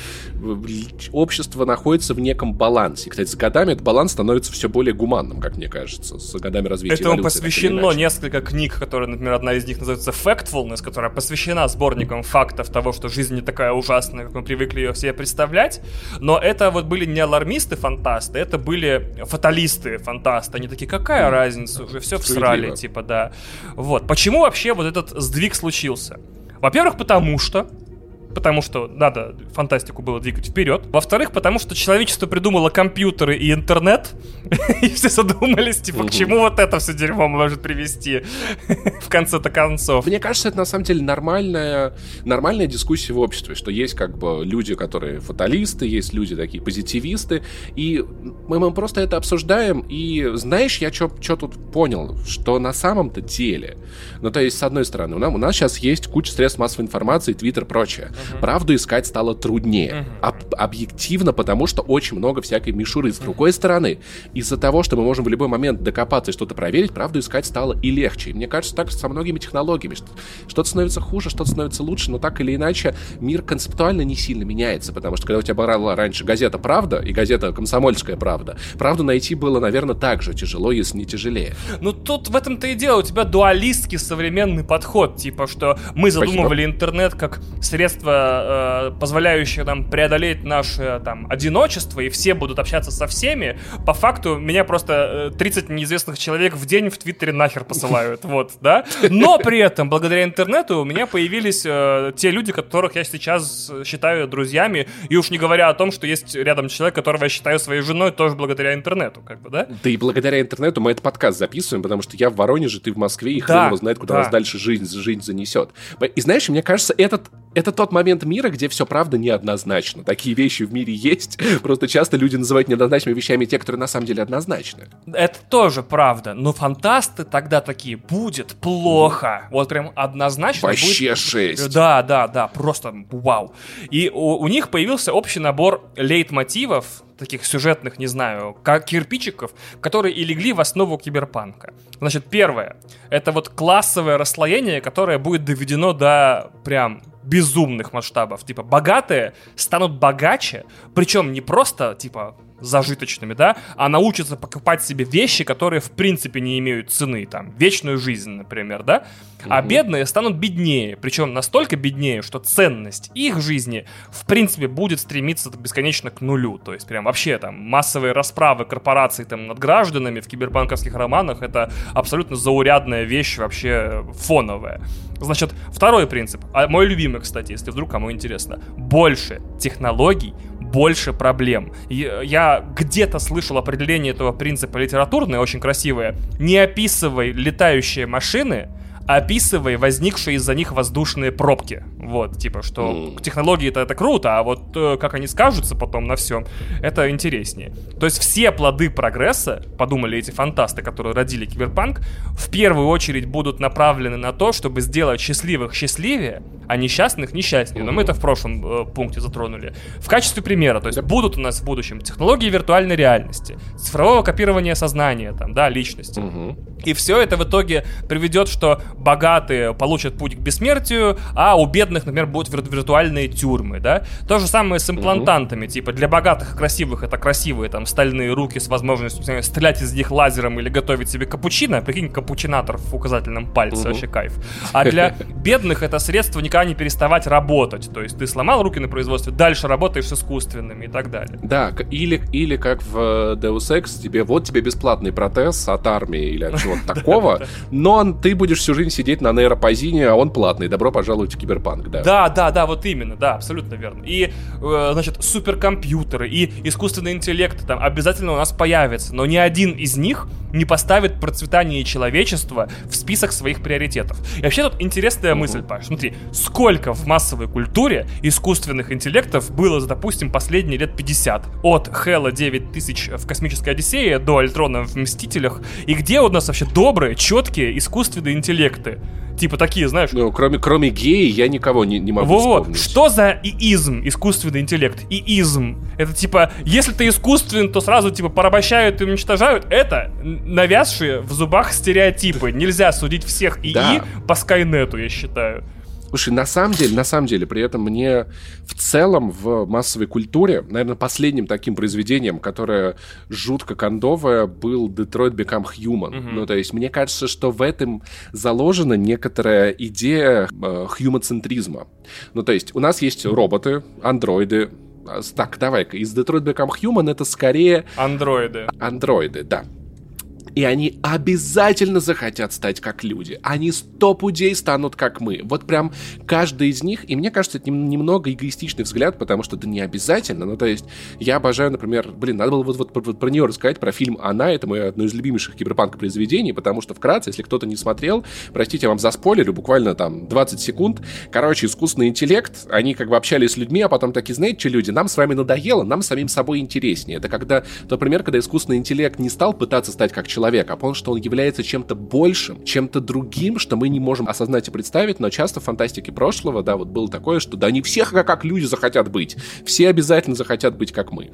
общество находится в неком балансе. Кстати, с годами этот баланс становится все более гуманным, как мне кажется, с годами развития Этому посвящено несколько книг, которые, например, одна из них называется Factfulness, которая посвящена сборникам фактов того, что жизнь не такая ужасная, как мы привыкли ее себе представлять. Но это вот были не алармистские конформисты фантасты, это были фаталисты фантасты. Они такие, какая разница, уже все всрали, типа, да. Вот. Почему вообще вот этот сдвиг случился? Во-первых, потому что потому что надо фантастику было двигать вперед. Во-вторых, потому что человечество придумало компьютеры и интернет, и все задумались, типа, к чему вот это все дерьмо может привести в конце-то концов. Мне кажется, это на самом деле нормальная, нормальная дискуссия в обществе, что есть как бы люди, которые фаталисты, есть люди такие позитивисты, и мы, мы просто это обсуждаем, и знаешь, я что тут понял, что на самом-то деле, ну то есть, с одной стороны, у нас, у нас сейчас есть куча средств массовой информации, твиттер, прочее. Правду искать стало труднее. Об- объективно, потому что очень много всякой мишуры. С другой стороны, из-за того, что мы можем в любой момент докопаться и что-то проверить, правду искать стало и легче. И мне кажется, так со многими технологиями. Что-то становится хуже, что-то становится лучше, но так или иначе мир концептуально не сильно меняется, потому что когда у тебя была раньше газета «Правда» и газета «Комсомольская правда», правду найти было, наверное, так же тяжело, если не тяжелее. Ну тут в этом-то и дело, у тебя дуалистский современный подход, типа, что мы задумывали Спасибо. интернет как средство э, позволяющее нам преодолеть наше там одиночество, и все будут общаться со всеми, по факту меня просто 30 э, неизвестных человек в день в Твиттере нахер посылают, вот, да? Но при этом, благодаря интернету, у меня появились э, те люди, которых я сейчас считаю друзьями, и уж не говоря о том, что есть рядом человек, которого я считаю своей женой, тоже благодаря интернету, как бы, да? Да и благодаря интернету мы этот подкаст записываем, потому что я в Воронеже, ты в Москве, и хрен его знает, куда да. нас дальше жизнь, жизнь занесет. И знаешь, мне кажется, этот, это тот момент мира, где все правда неоднозначно. Такие вещи в мире есть, просто часто люди называют неоднозначными вещами те, которые на самом деле однозначны. Это тоже правда, но фантасты тогда такие, будет плохо. Вот прям однозначно Вообще будет... шесть. Да, да, да, просто вау. И у, у них появился общий набор лейтмотивов, таких сюжетных, не знаю, как кирпичиков, которые и легли в основу киберпанка. Значит, первое, это вот классовое расслоение, которое будет доведено до прям безумных масштабов. Типа, богатые станут богаче, причем не просто, типа, зажиточными, да, а научатся покупать себе вещи, которые в принципе не имеют цены, там, вечную жизнь, например, да, а бедные станут беднее, причем настолько беднее, что ценность их жизни в принципе будет стремиться бесконечно к нулю, то есть прям вообще там массовые расправы корпораций там над гражданами в кибербанковских романах это абсолютно заурядная вещь вообще фоновая. Значит, второй принцип, а мой любимый, кстати, если вдруг кому интересно, больше технологий, больше проблем. Я где-то слышал определение этого принципа литературное, очень красивое. Не описывай летающие машины, описывай возникшие из-за них воздушные пробки. Вот, типа, что mm. технологии это, круто, а вот э, как они скажутся потом на всем, это интереснее. То есть все плоды прогресса, подумали эти фантасты, которые родили киберпанк, в первую очередь будут направлены на то, чтобы сделать счастливых счастливее, а несчастных несчастнее. Но мы это в прошлом э, пункте затронули. В качестве примера, то есть будут у нас в будущем технологии виртуальной реальности, цифрового копирования сознания, там, да, личности. Mm-hmm. И все это в итоге приведет, что богатые получат путь к бессмертию, а у бедных, например, будут вир- виртуальные тюрьмы, да? То же самое с имплантантами, mm-hmm. типа для богатых и красивых это красивые там стальные руки с возможностью знаю, стрелять из них лазером или готовить себе капучино, прикинь, капучинатор в указательном пальце, mm-hmm. вообще кайф. А для бедных это средство никогда не переставать работать, то есть ты сломал руки на производстве, дальше работаешь с искусственными и так далее. Да, или, или как в э, Deus Ex, тебе вот тебе бесплатный протез от армии или от чего-то такого, но ты будешь всю жизнь сидеть на нейропозине, а он платный. Добро пожаловать в киберпанк, да. Да, да, да, вот именно, да, абсолютно верно. И, э, значит, суперкомпьютеры и искусственный интеллект там обязательно у нас появятся, но ни один из них не поставит процветание человечества в список своих приоритетов. И вообще тут интересная uh-huh. мысль, Паш. Смотри, сколько в массовой культуре искусственных интеллектов было за, допустим, последние лет 50. От Хэлла 9000 в Космической Одиссее до Альтрона в Мстителях. И где у нас вообще добрые, четкие искусственные интеллекты? Типа такие, знаешь... Ну, кроме, кроме геи я никого не, не могу Во-во, вспомнить. Что за иизм, искусственный интеллект? Иизм. Это типа, если ты искусственный, то сразу типа порабощают и уничтожают. Это навязшие в зубах стереотипы. Нельзя судить всех ИИ да. по Скайнету, я считаю. Слушай, на самом деле, на самом деле, при этом мне в целом в массовой культуре, наверное, последним таким произведением, которое жутко кондовое, был Detroit Become Human. Mm-hmm. Ну, то есть, мне кажется, что в этом заложена некоторая идея э, хьюмоцентризма. Ну, то есть, у нас есть роботы, андроиды, Так, давай-ка, из Detroit Become Human это скорее... Андроиды. Андроиды, да и они обязательно захотят стать как люди. Они сто пудей станут как мы. Вот прям каждый из них, и мне кажется, это немного эгоистичный взгляд, потому что это не обязательно. Ну, то есть, я обожаю, например, блин, надо было вот, вот, вот про нее рассказать, про фильм «Она», это мое одно из любимейших киберпанк произведений, потому что вкратце, если кто-то не смотрел, простите, я вам заспойлерю, буквально там 20 секунд. Короче, искусственный интеллект, они как бы общались с людьми, а потом такие, знаете, что люди, нам с вами надоело, нам самим собой интереснее. Это когда, например, когда искусственный интеллект не стал пытаться стать как человек, человек, а понял, что он является чем-то большим, чем-то другим, что мы не можем осознать и представить, но часто в фантастике прошлого, да, вот было такое, что да, не все как, как люди захотят быть, все обязательно захотят быть как мы.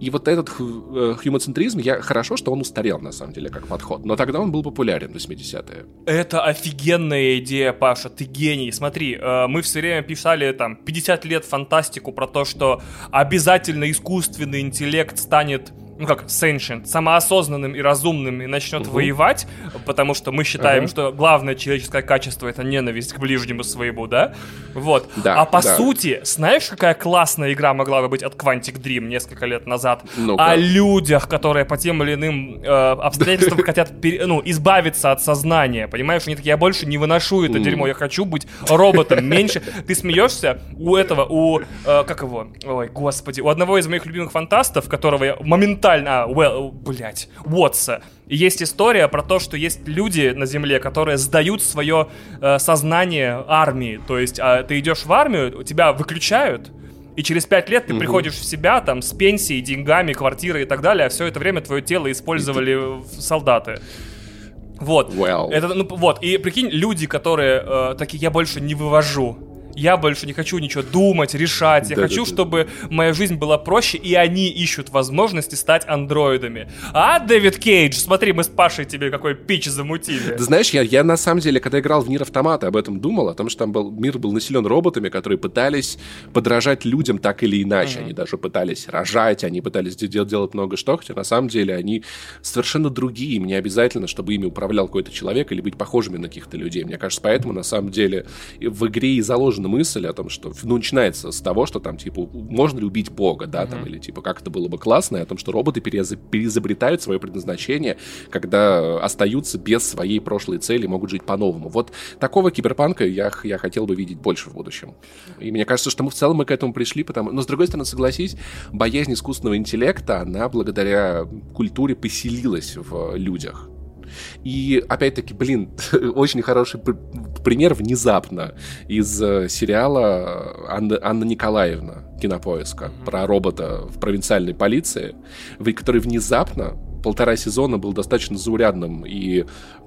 И вот этот э, хьюмоцентризм, я, хорошо, что он устарел, на самом деле, как подход, но тогда он был популярен в 80-е. Это офигенная идея, Паша, ты гений. Смотри, э, мы все время писали там 50 лет фантастику про то, что обязательно искусственный интеллект станет ну как, sentient, самоосознанным и разумным и начнет угу. воевать, потому что мы считаем, ага. что главное человеческое качество это ненависть к ближнему своему, да? Вот. Да, а по да. сути, знаешь, какая классная игра могла бы быть от Quantic Dream несколько лет назад? ну О людях, которые по тем или иным э, обстоятельствам хотят ну, избавиться от сознания, понимаешь? Они такие, я больше не выношу это дерьмо, я хочу быть роботом меньше. Ты смеешься у этого, у, э, как его, ой, господи, у одного из моих любимых фантастов, которого я моментально моментально, а, well, блять, Уотса. Есть история про то, что есть люди на Земле, которые сдают свое э, сознание армии. То есть э, ты идешь в армию, тебя выключают, и через пять лет ты угу. приходишь в себя там с пенсией, деньгами, квартирой и так далее, а все это время твое тело использовали ты... солдаты. Вот. Well. Это, ну, вот. И прикинь, люди, которые э, такие, я больше не вывожу я больше не хочу ничего думать, решать. Я да, хочу, да, чтобы моя жизнь была проще, и они ищут возможности стать андроидами. А, Дэвид Кейдж, смотри, мы с Пашей тебе какой пич замутили. Ты знаешь, я, я на самом деле, когда играл в Нир Автомата, об этом думал, о том, что там был, мир был населен роботами, которые пытались подражать людям так или иначе. Mm-hmm. Они даже пытались рожать, они пытались делать, делать много что, хотя на самом деле они совершенно другие. Им не обязательно, чтобы ими управлял какой-то человек или быть похожими на каких-то людей. Мне кажется, поэтому на самом деле в игре и заложено заложена мысль о том, что, ну, начинается с того, что там, типа, можно ли убить Бога, да, mm-hmm. там, или, типа, как это было бы классно, о том, что роботы переизо- переизобретают свое предназначение, когда остаются без своей прошлой цели, могут жить по-новому. Вот такого киберпанка я, я хотел бы видеть больше в будущем. И мне кажется, что мы в целом мы к этому пришли, потому... Но, с другой стороны, согласись, боязнь искусственного интеллекта, она благодаря культуре поселилась в людях. И опять-таки, блин, очень хороший пример внезапно из э, сериала Анна, Анна Николаевна кинопоиска mm-hmm. про робота в провинциальной полиции, который внезапно полтора сезона был достаточно заурядным и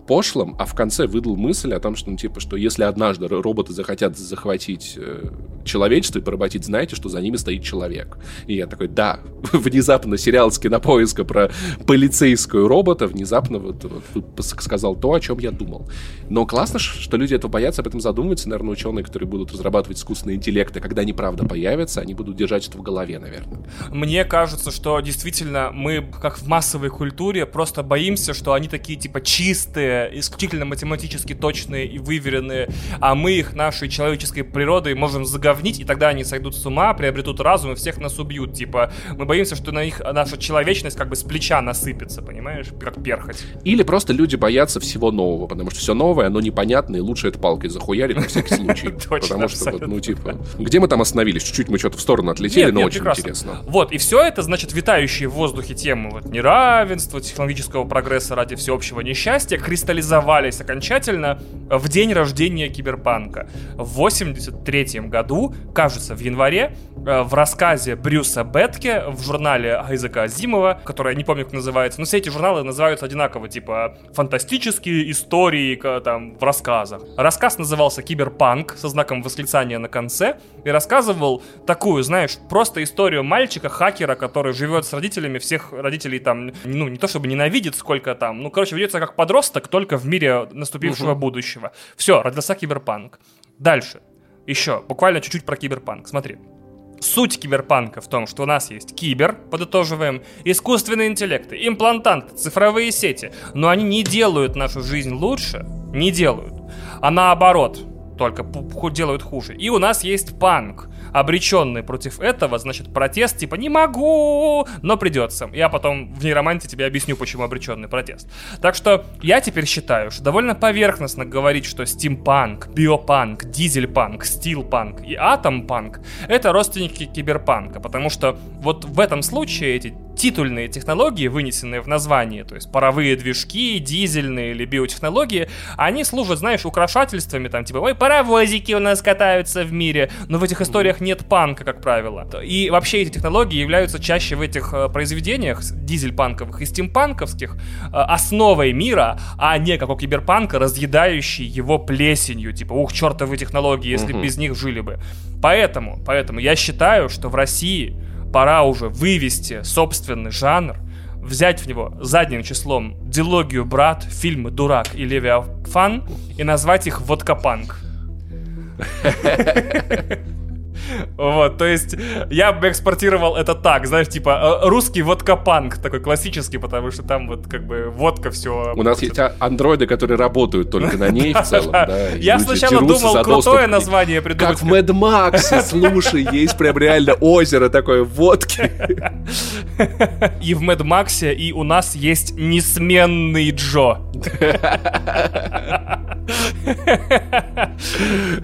пошлым, а в конце выдал мысль о том, что, ну, типа, что если однажды роботы захотят захватить э, человечество и поработить, знаете, что за ними стоит человек. И я такой, да, внезапно сериал с кинопоиска про полицейскую робота внезапно вот, вот, сказал то, о чем я думал. Но классно, что люди этого боятся, об этом задумываются. Наверное, ученые, которые будут разрабатывать искусственные интеллекты, когда они правда появятся, они будут держать это в голове, наверное. Мне кажется, что действительно мы, как в массовой культуре, просто боимся, что они такие, типа, чистые, исключительно математически точные и выверенные, а мы их нашей человеческой природой можем заговнить, и тогда они сойдут с ума, приобретут разум и всех нас убьют. Типа, мы боимся, что на них наша человечность как бы с плеча насыпется, понимаешь, как перхоть. Или просто люди боятся всего нового, потому что все новое, оно непонятное, и лучше это палкой захуярить на всякий случай. Потому что, ну, типа, где мы там остановились? Чуть-чуть мы что-то в сторону отлетели, но очень интересно. Вот, и все это, значит, витающие в воздухе темы вот неравенства, технологического прогресса ради всеобщего несчастья, кристаллизовались окончательно в день рождения Киберпанка. В 83 году, кажется, в январе, э, в рассказе Брюса Бетке в журнале Айзека Азимова, который я не помню, как называется, но все эти журналы называются одинаково, типа фантастические истории там в рассказах. Рассказ назывался Киберпанк со знаком восклицания на конце и рассказывал такую, знаешь, просто историю мальчика-хакера, который живет с родителями, всех родителей там, ну, не то чтобы ненавидит, сколько там, ну, короче, ведется как подросток, только в мире наступившего угу. будущего. Все, родился киберпанк. Дальше. Еще, буквально чуть-чуть про киберпанк. Смотри. Суть киберпанка в том, что у нас есть кибер, подытоживаем, искусственные интеллекты, имплантанты, цифровые сети, но они не делают нашу жизнь лучше, не делают, а наоборот, только делают хуже. И у нас есть панк, обреченный против этого, значит, протест типа «не могу», но придется. Я потом в нейроманте тебе объясню, почему обреченный протест. Так что я теперь считаю, что довольно поверхностно говорить, что стимпанк, биопанк, дизельпанк, стилпанк и атомпанк — это родственники киберпанка, потому что вот в этом случае эти титульные технологии, вынесенные в название, то есть паровые движки, дизельные или биотехнологии, они служат, знаешь, украшательствами, там, типа, ой, паровозики у нас катаются в мире, но в этих историях нет панка, как правило. И вообще эти технологии являются чаще в этих э, произведениях дизель-панковых и стимпанковских э, основой мира, а не как у киберпанка, разъедающий его плесенью, типа, ух, чертовы технологии, если угу. без них жили бы. Поэтому, поэтому я считаю, что в России пора уже вывести собственный жанр, взять в него задним числом дилогию «Брат», фильмы «Дурак» и «Левиафан» и назвать их «Водкопанк». Вот, то есть я бы экспортировал это так, знаешь, типа э, русский водка-панк, такой классический, потому что там вот как бы водка все... У нас есть андроиды, которые работают только на ней в целом, да. Я сначала думал крутое название придумать. Как в Mad Max, слушай, есть прям реально озеро такое водки. И в Mad Max, и у нас есть несменный Джо.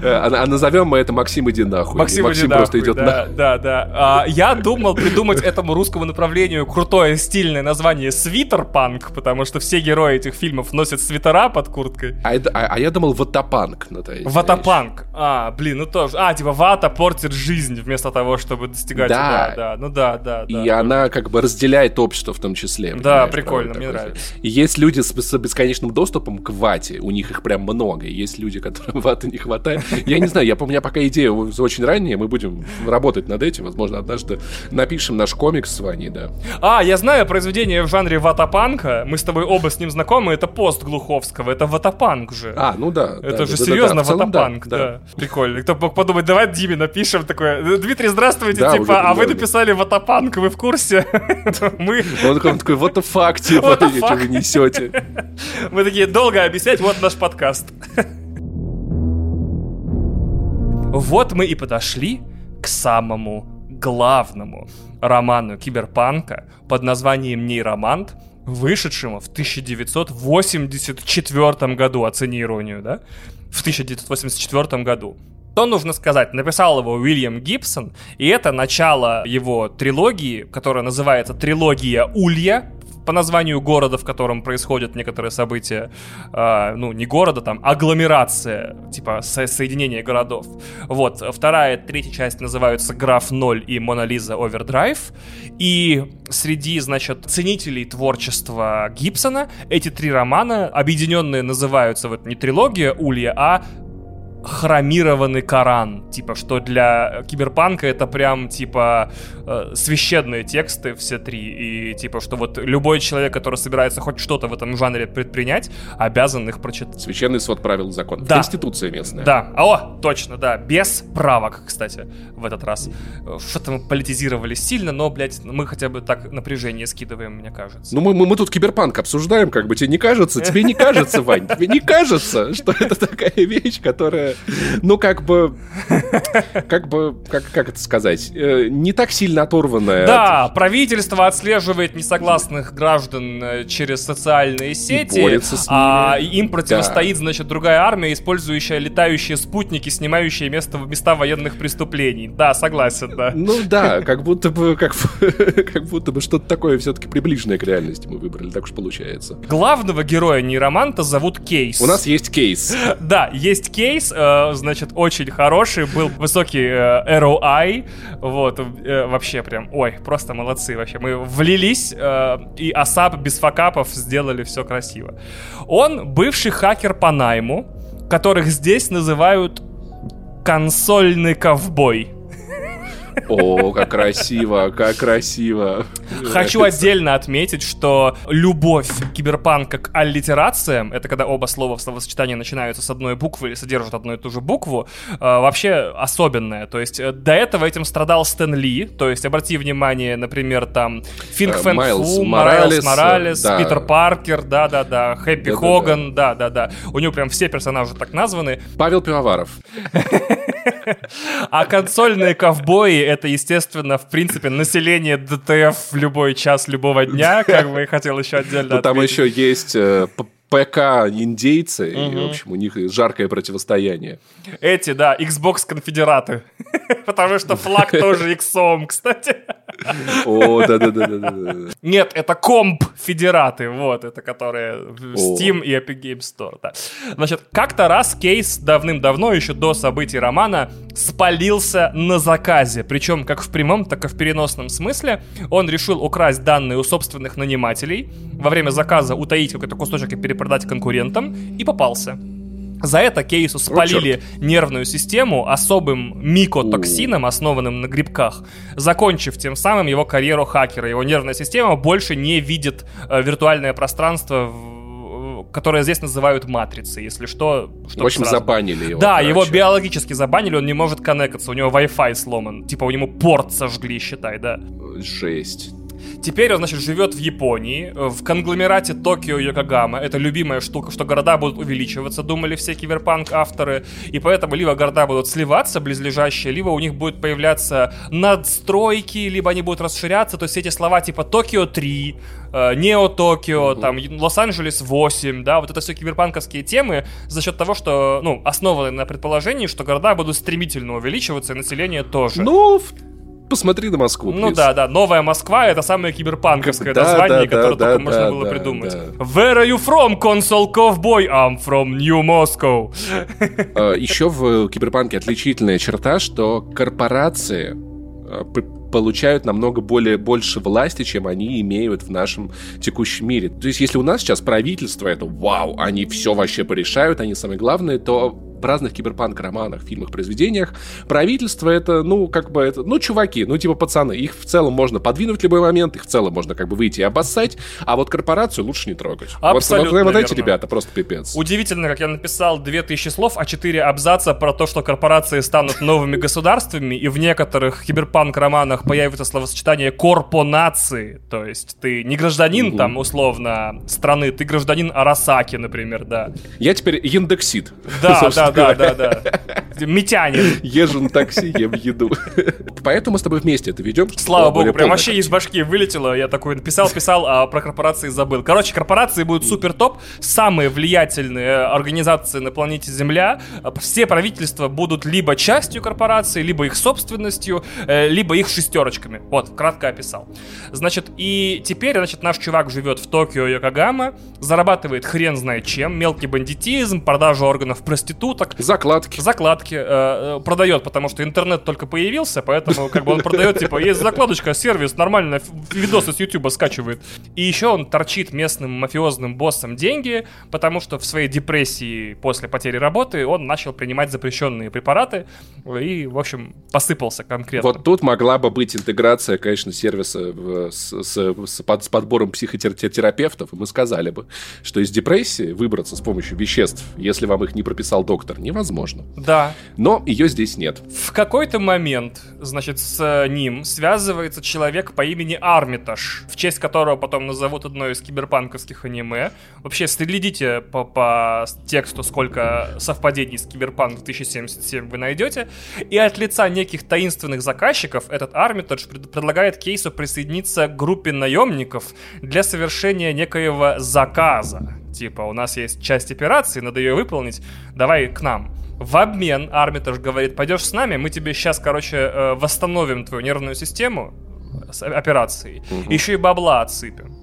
А, а назовем мы это Максим иди нахуй. Максим, Максим иди просто идет да, на... Да, да. А, я думал придумать этому русскому направлению крутое стильное название свитер-панк, потому что все герои этих фильмов носят свитера под курткой. А, а, а я думал ватапанк. Ну, ватапанк. А, блин, ну тоже. А, типа вата портит жизнь вместо того, чтобы достигать. Да, да, да. Ну да, да. И да, она как бы разделяет общество в том числе. Да, прикольно, мне нравится. И есть люди с, с бесконечным доступом к вате, у них их прям много. И есть люди, которым ваты не хватает. Я не знаю, я, у меня пока идея очень ранняя, мы будем работать над этим. Возможно, однажды напишем наш комикс с Ваней, да. А, я знаю произведение в жанре ватапанка. Мы с тобой оба с ним знакомы. Это пост Глуховского. Это ватапанк же. А, ну да. Это да, же да, серьезно да, ватапанк, да. Прикольно. Кто мог подумать, давай Диме напишем такое. Дмитрий, здравствуйте, типа, а вы написали ватапанк, вы в курсе? Мы... Он такой, what the fuck, типа, что вы несете? Мы такие, долго объяснять, вот наш подкаст. Вот мы и подошли к самому главному роману киберпанка под названием «Нейромант», вышедшему в 1984 году, оцени иронию, да? В 1984 году. То нужно сказать, написал его Уильям Гибсон, и это начало его трилогии, которая называется «Трилогия Улья», по названию города, в котором происходят некоторые события, э, ну, не города, там, агломерация, типа со соединение городов. Вот, вторая, третья часть называются «Граф 0» и «Мона Лиза Овердрайв». И среди, значит, ценителей творчества Гибсона эти три романа, объединенные, называются вот не трилогия Улья, а хромированный Коран. Типа, что для киберпанка это прям, типа, э, священные тексты все три. И, типа, что вот любой человек, который собирается хоть что-то в этом жанре предпринять, обязан их прочитать. Священный свод правил закон. Да. Конституция местная. Да. О, точно, да. Без правок, кстати, в этот раз. Что-то мы политизировали сильно, но, блядь, мы хотя бы так напряжение скидываем, мне кажется. Ну, мы, мы, мы тут киберпанк обсуждаем, как бы тебе не кажется? Тебе не кажется, Вань? Тебе не кажется, что это такая вещь, которая ну, как бы, как бы, как, как это сказать, э, не так сильно оторванная. Да, от... правительство отслеживает несогласных граждан э, через социальные сети, и а а им противостоит, да. значит, другая армия, использующая летающие спутники, снимающие место, места военных преступлений. Да, согласен, да. Ну да, как будто бы, как, как будто бы что-то такое все-таки приближенное к реальности мы выбрали, так уж получается. Главного героя нейроманта зовут Кейс. У нас есть Кейс. Да, есть Кейс, Э, значит, очень хороший, был высокий э, ROI, вот, э, вообще прям, ой, просто молодцы вообще. Мы влились, и Асап без факапов сделали все красиво. Он бывший хакер по найму, которых здесь называют консольный ковбой. О, как красиво, как красиво. Хочу отдельно отметить, что любовь киберпанка к аллитерациям, это когда оба слова в словосочетании начинаются с одной буквы или содержат одну и ту же букву, э, вообще особенная. То есть э, до этого этим страдал Стэн Ли, то есть обрати внимание, например, там Фин Фанг Фум, Моралес, Моралес. Питер Паркер, да-да-да, Хэппи да, Хоган, да-да-да. У него прям все персонажи так названы. Павел Пивоваров. А консольные ковбои — это, естественно, в принципе, население ДТФ в любой час любого дня, как бы хотел еще отдельно Ну, там еще есть э, ПК индейцы, и, в общем, у них жаркое противостояние. Эти, да, Xbox конфедераты. Потому что флаг тоже иксом, кстати. О, да-да-да. Нет, это комп федераты, вот, это которые Steam и Epic Games Store, да. Значит, как-то раз кейс давным-давно, еще до событий романа, спалился на заказе. Причем как в прямом, так и в переносном смысле. Он решил украсть данные у собственных нанимателей, во время заказа утаить какой-то кусочек и перепродать конкурентам, и попался. За это Кейсу спалили О, нервную систему особым микотоксином, основанным на грибках, закончив тем самым его карьеру хакера. Его нервная система больше не видит э, виртуальное пространство которое здесь называют матрицей, если что. В общем, сразу. забанили его. Да, короче. его биологически забанили, он не может коннектиться, у него Wi-Fi сломан. Типа у него порт сожгли, считай, да. Жесть. Теперь он, значит, живет в Японии, в конгломерате Токио Йокогама. Это любимая штука, что города будут увеличиваться, думали все киберпанк-авторы. И поэтому либо города будут сливаться, близлежащие, либо у них будет появляться надстройки, либо они будут расширяться. То есть эти слова типа Токио 3, э, Нео Токио, там, Лос-Анджелес 8, да, вот это все киберпанковские темы за счет того, что, ну, основаны на предположении, что города будут стремительно увеличиваться, и население тоже. Ну, посмотри на Москву. Ну да, да, новая Москва это самое киберпанковское да, название, да, которое да, только можно было придумать. Where are you from, console ковбой? I'm from New Moscow. А, Еще в киберпанке отличительная черта, что корпорации а, получают намного более, больше власти, чем они имеют в нашем текущем мире. То есть, если у нас сейчас правительство, это вау, они все вообще порешают, они самые главные, то разных киберпанк-романах, фильмах, произведениях, правительство это, ну, как бы, это, ну, чуваки, ну, типа пацаны, их в целом можно подвинуть в любой момент, их в целом можно как бы выйти и обоссать, а вот корпорацию лучше не трогать. Абсолютно вот, вот, вот эти ребята просто пипец. Удивительно, как я написал 2000 слов, а 4 абзаца про то, что корпорации станут новыми государствами, и в некоторых киберпанк-романах появится словосочетание корпонации, то есть ты не гражданин там, условно, страны, ты гражданин Арасаки, например, да. Я теперь индексит. Да, да, да, да, да. Митянин. Езжу на такси, ем еду. Поэтому мы с тобой вместе это ведем. Слава богу, прям вообще из башки вылетело. Я такой написал, писал, а про корпорации забыл. Короче, корпорации будут супер топ. Самые влиятельные организации на планете Земля. Все правительства будут либо частью корпорации, либо их собственностью, э, либо их шестерочками. Вот, кратко описал. Значит, и теперь, значит, наш чувак живет в Токио, Йокогама, зарабатывает хрен знает чем, мелкий бандитизм, продажу органов проституток, так. Закладки. Закладки э, э, продает, потому что интернет только появился, поэтому как бы он продает, типа, есть закладочка, сервис, нормально, видосы с Ютуба скачивает. И еще он торчит местным мафиозным боссам деньги, потому что в своей депрессии после потери работы он начал принимать запрещенные препараты и, в общем, посыпался конкретно. Вот тут могла бы быть интеграция, конечно, сервиса с, с, с, под, с подбором психотерапевтов, и мы сказали бы, что из депрессии выбраться с помощью веществ, если вам их не прописал доктор, доктор невозможно. Да. Но ее здесь нет. В какой-то момент, значит, с ним связывается человек по имени Армитаж, в честь которого потом назовут одно из киберпанковских аниме. Вообще, следите по, по тексту, сколько совпадений с Киберпанк 2077 вы найдете. И от лица неких таинственных заказчиков этот Армитаж пред, предлагает кейсу присоединиться к группе наемников для совершения некоего заказа. Типа, у нас есть часть операции, надо ее выполнить, давай к нам. В обмен Армитаж говорит, пойдешь с нами, мы тебе сейчас, короче, э, восстановим твою нервную систему с операцией. Угу. Еще и бабла отсыпем.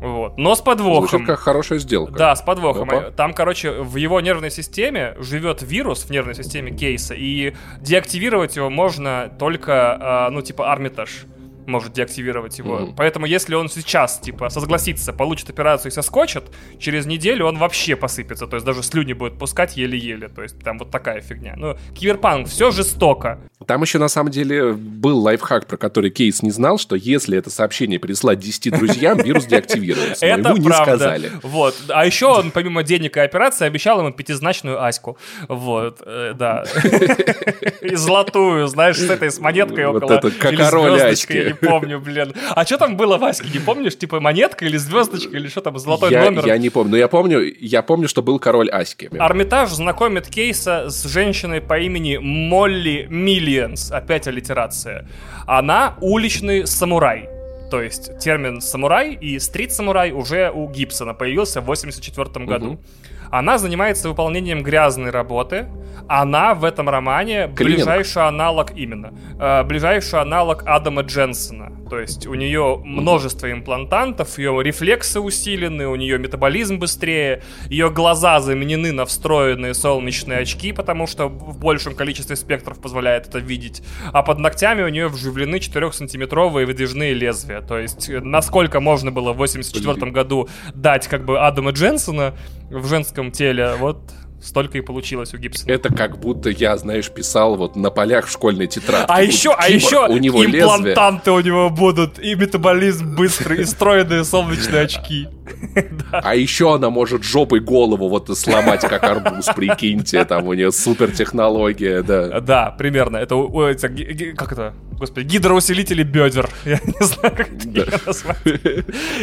Вот. Но с подвохом. Звучит как хорошая сделка. Да, с подвохом. Опа. Там, короче, в его нервной системе живет вирус в нервной системе кейса, и деактивировать его можно только, э, ну, типа, Армитаж может деактивировать его. Mm-hmm. Поэтому если он сейчас, типа, согласится, получит операцию и соскочит, через неделю он вообще посыпется. То есть даже слюни будет пускать еле-еле. То есть там вот такая фигня. Ну, киберпанк, все жестоко. Там еще на самом деле был лайфхак, про который Кейс не знал, что если это сообщение прислать 10 друзьям, вирус деактивируется. Это ему не сказали. Вот. А еще он, помимо денег и операции, обещал ему пятизначную аську. Вот, э, да. И золотую, знаешь, с этой, с монеткой около. Вот это как король Аськи. Помню, блин. А что там было в Аське, не помнишь? Типа монетка или звездочка, или что там, золотой номер? Я не помню. Но я помню, я помню, что был король Аськи. Армитаж знакомит Кейса с женщиной по имени Молли Миллиенс. Опять аллитерация. Она уличный самурай. То есть термин самурай и стрит-самурай уже у Гибсона появился в 84 году. Угу. Она занимается выполнением грязной работы. Она в этом романе Клининг. ближайший аналог именно. Э, ближайший аналог Адама Дженсона. То есть у нее множество имплантантов, ее рефлексы усилены, у нее метаболизм быстрее, ее глаза заменены на встроенные солнечные очки, потому что в большем количестве спектров позволяет это видеть. А под ногтями у нее вживлены 4-сантиметровые выдвижные лезвия. То есть э, насколько можно было в 84 году дать как бы Адама Дженсона в женском теле, вот Столько и получилось у Гибсона. Это как будто я, знаешь, писал вот на полях в школьной тетрадке. А еще, а еще у него имплантанты лезвие. у него будут, и метаболизм быстрый, и стройные солнечные очки. А еще она может жопой голову вот сломать, как арбуз, прикиньте, там у нее супер технология, да. Да, примерно. Это, как это, господи, гидроусилители бедер. Я не знаю, как это назвать.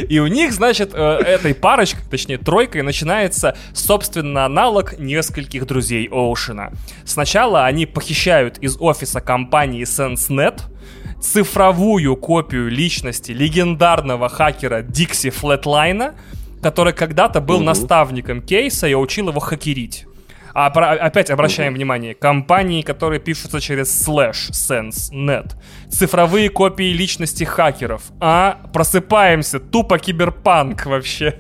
И у них, значит, э, этой парочкой, точнее, тройкой начинается, собственно, аналог нескольких друзей Оушена. Сначала они похищают из офиса компании SenseNet цифровую копию личности легендарного хакера Дикси Флетлайна, который когда-то был угу. наставником Кейса и учил его хакерить. А про, опять обращаем внимание, компании, которые пишутся через slash, sense, net. Цифровые копии личности хакеров. А, просыпаемся, тупо киберпанк вообще.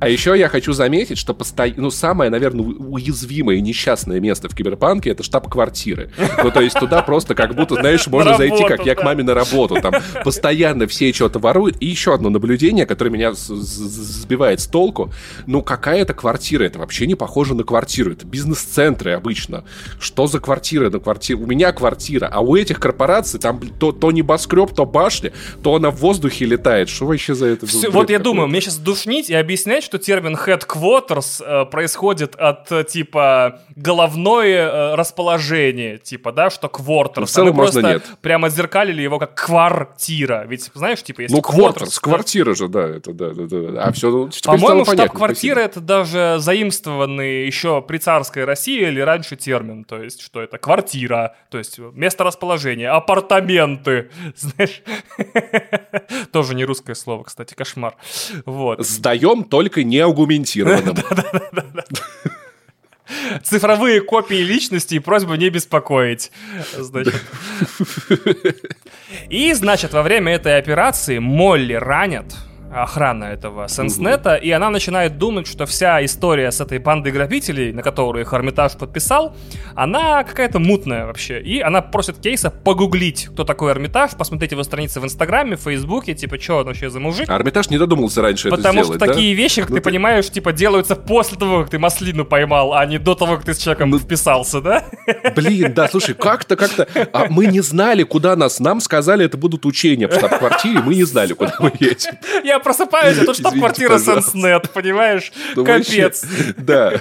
А еще я хочу заметить, что посто... ну, самое, наверное, уязвимое и несчастное место в киберпанке — это штаб-квартиры. Ну, то есть туда просто как будто, знаешь, можно зайти, как я к маме на работу. Там постоянно все что-то воруют. И еще одно наблюдение, которое меня сбивает с толку. Ну, какая это квартира? Это вообще не похоже на квартиру. Это бизнес бизнес-центры обычно. Что за квартира на квартире? У меня квартира, а у этих корпораций там то, то небоскреб, то башня, то она в воздухе летает. Что вообще за это? Все, вот я думаю, мне сейчас душнить и объяснять, что термин headquarters э, происходит от э, типа головное э, расположение, типа, да, что quarters. Ну, в целом а мы просто нет. прямо зеркалили его как квартира. Ведь, знаешь, типа, если Ну, quarters, квартира же, да, это да, да, да. А все, ну, По-моему, штаб-квартира это даже заимствованный еще при царской царская Россия или раньше термин, то есть что это квартира, то есть место расположения, апартаменты, знаешь, тоже не русское слово, кстати, кошмар. Вот. Сдаем только неаргументированным. Цифровые копии личности и просьба не беспокоить. Значит. И, значит, во время этой операции Молли ранят, охрана этого Сенснета, и она начинает думать, что вся история с этой бандой грабителей, на которую их Армитаж подписал, она какая-то мутная вообще. И она просит Кейса погуглить, кто такой Армитаж, посмотреть его страницы в Инстаграме, в Фейсбуке, типа, что он вообще за мужик. Армитаж не додумался раньше Потому это сделать, что такие вещи, как ну, ты, ты понимаешь, типа, делаются после того, как ты маслину поймал, а не до того, как ты с человеком ну... вписался, да? Блин, да, слушай, как-то, как-то... А мы не знали, куда нас... Нам сказали, это будут учения в штаб-квартире, мы не знали, куда мы едем. Я я просыпаюсь, а тут штаб-квартира Сенснет, понимаешь? Капец. Да.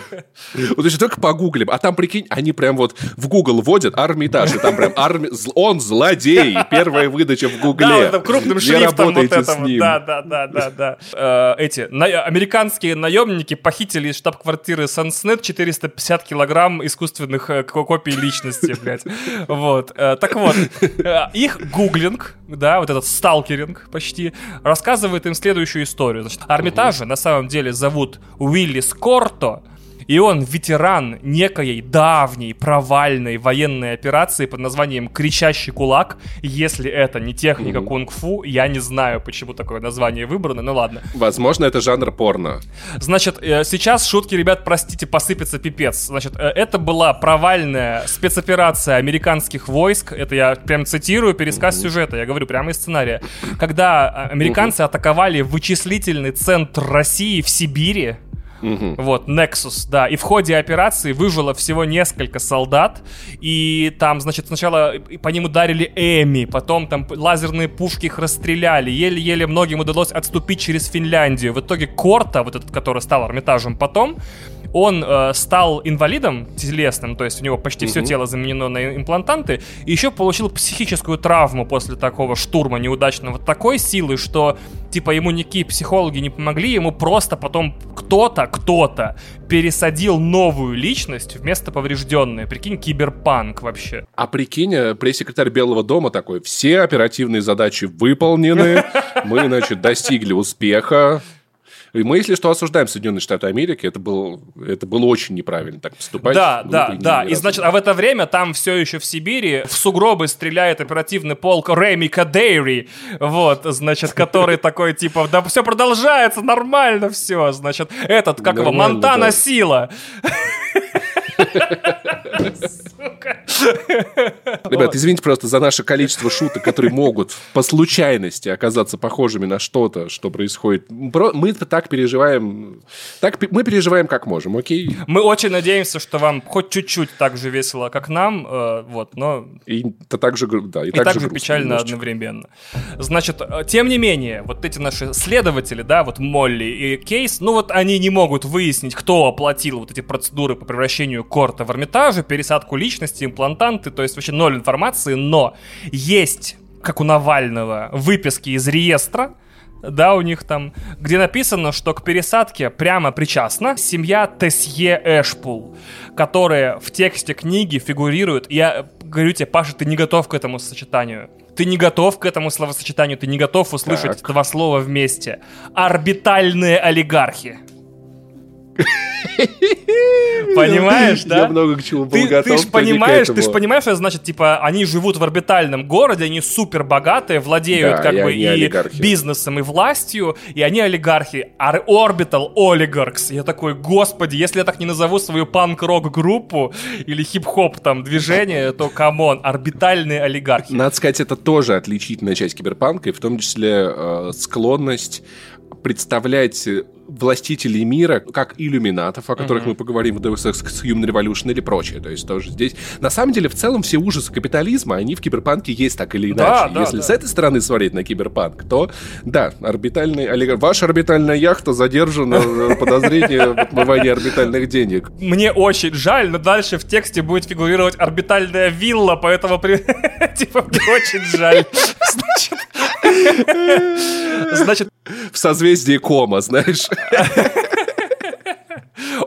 Вот еще только погуглим, а там, прикинь, они прям вот в Google вводят Армитаж, и там прям арми... он злодей, первая выдача в Гугле. Да, крупным шрифтом вот этом. Да, да, да, да, да. Э, эти американские наемники похитили из штаб-квартиры Сенснет 450 килограмм искусственных э, копий личности, блядь. Вот. Э, так вот, их гуглинг, да, вот этот сталкеринг почти, рассказывает им следующую историю. Значит, Армитажа на самом деле зовут Уилли Скорто, И он ветеран некой давней провальной военной операции под названием «Кричащий кулак». Если это не техника mm-hmm. кунг-фу, я не знаю, почему такое название выбрано, ну ладно. Возможно, это жанр порно. Значит, э, сейчас шутки, ребят, простите, посыпется пипец. Значит, э, это была провальная спецоперация американских войск. Это я прям цитирую пересказ сюжета, я говорю прямо из сценария. Когда а, американцы атаковали вычислительный центр России в Сибири, Угу. Вот, Nexus, да. И в ходе операции выжило всего несколько солдат. И там, значит, сначала по ним ударили Эми, потом там лазерные пушки их расстреляли. Еле-еле многим удалось отступить через Финляндию. В итоге Корта, вот этот, который стал Армитажем потом, он э, стал инвалидом телесным, то есть у него почти mm-hmm. все тело заменено на имплантанты, и еще получил психическую травму после такого штурма неудачного такой силы, что типа ему никакие психологи не помогли, ему просто потом кто-то, кто-то пересадил новую личность вместо поврежденной. Прикинь, киберпанк вообще. А прикинь, э, пресс-секретарь Белого дома такой, все оперативные задачи выполнены, мы, значит, достигли успеха, и мы, если что, осуждаем Соединенные Штаты Америки. Это, был, это было очень неправильно так поступать. Да, да, да. И значит, а в это время там все еще в Сибири в сугробы стреляет оперативный полк Рэми Кадейри. Вот, значит, который такой, типа, да все продолжается, нормально все. Значит, этот, как его, Монтана Сила. Ребят, извините просто за наше количество шуток, которые могут по случайности оказаться похожими на что-то, что происходит. Мы так переживаем, так мы переживаем как можем, окей? Мы очень надеемся, что вам хоть чуть-чуть так же весело, как нам, э, вот, но... И так же, да, и, и так, же печально немножечко. одновременно. Значит, э, тем не менее, вот эти наши следователи, да, вот Молли и Кейс, ну вот они не могут выяснить, кто оплатил вот эти процедуры по превращению Корта в Эрмитаже, пересадку личности, имплантанты, то есть вообще ноль информации, но есть, как у Навального, выписки из реестра, да, у них там, где написано, что к пересадке прямо причастна семья Тесье Эшпул, которая в тексте книги фигурирует. Я говорю тебе, Паша, ты не готов к этому сочетанию. Ты не готов к этому словосочетанию, ты не готов услышать так. два слова вместе. Орбитальные олигархи. Понимаешь, да? Я много к чему был ты, готов. Ты ж понимаешь, ты ж понимаешь, что значит, типа, они живут в орбитальном городе, они супер богатые, владеют да, как и бы и олигархи. бизнесом, и властью, и они олигархи. Ар Orbital Oligarchs. Я такой, господи, если я так не назову свою панк-рок группу или хип-хоп там движение, то come on, орбитальные олигархи. Надо сказать, это тоже отличительная часть киберпанка, и в том числе э, склонность представлять властителей мира, как иллюминатов, о которых mm-hmm. мы поговорим в Deus Ex Human Revolution или прочее. То есть тоже здесь... На самом деле, в целом, все ужасы капитализма, они в киберпанке есть так или иначе. Да, Если да. с этой стороны смотреть на киберпанк, то да, орбитальный... Олег... Ваша орбитальная яхта задержана в подозрении в отмывании орбитальных денег. Мне очень жаль, но дальше в тексте будет фигурировать орбитальная вилла, поэтому типа мне очень жаль. Значит... В созвездии кома, знаешь.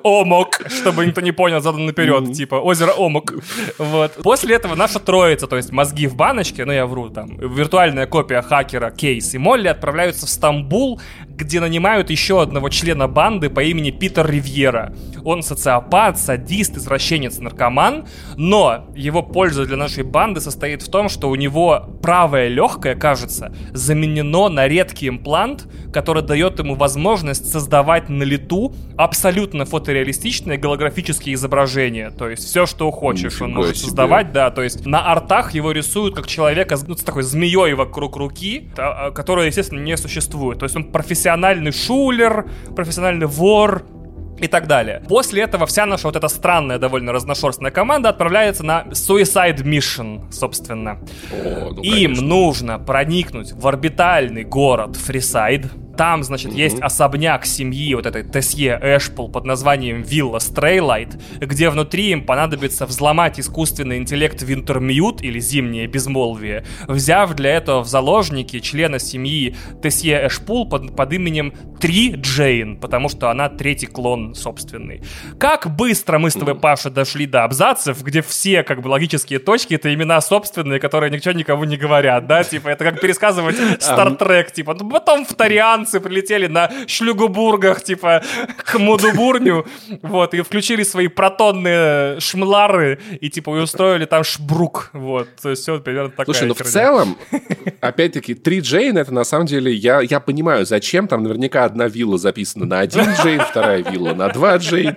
Омок, чтобы никто не понял, задан наперед, mm-hmm. типа озеро Омок. Вот. После этого наша троица, то есть мозги в баночке, ну я вру, там, виртуальная копия хакера Кейс и Молли отправляются в Стамбул, где нанимают еще одного члена банды по имени Питер Ривьера. Он социопат, садист, извращенец, наркоман, но его польза для нашей банды состоит в том, что у него правое легкое, кажется, заменено на редкий имплант, который дает ему возможность создавать на лету абсолютно фотореалистичные голографические изображения. То есть все, что хочешь, Нифига он может себе. создавать, да. То есть на артах его рисуют как человека ну, с такой змеей вокруг руки, а, которая, естественно, не существует. То есть он профессиональный шулер, профессиональный вор, и так далее. После этого вся наша вот эта странная, довольно разношерстная команда отправляется на Suicide Mission, собственно. О, ну, Им нужно проникнуть в орбитальный город Фрисайд, там, значит, mm-hmm. есть особняк семьи вот этой Тесье Эшпул под названием Вилла Стрейлайт, где внутри им понадобится взломать искусственный интеллект Винтермьют или Зимнее Безмолвие, взяв для этого в заложники члена семьи Тесье Эшпул под, под именем Три Джейн, потому что она третий клон собственный. Как быстро мы с тобой, Паша, дошли до абзацев, где все как бы логические точки это имена собственные, которые ничего никому не говорят, да? Типа это как пересказывать Стартрек, типа, ну потом в Ториан американцы прилетели на шлюгубургах, типа, к Мудубурню, вот, и включили свои протонные шмлары, и, типа, устроили там шбрук, вот. То есть, все примерно такая Слушай, ну в целом, опять-таки, 3 Джейн, это на самом деле, я, я понимаю, зачем, там наверняка одна вилла записана на 1 Джейн, вторая вилла на 2 Джейн,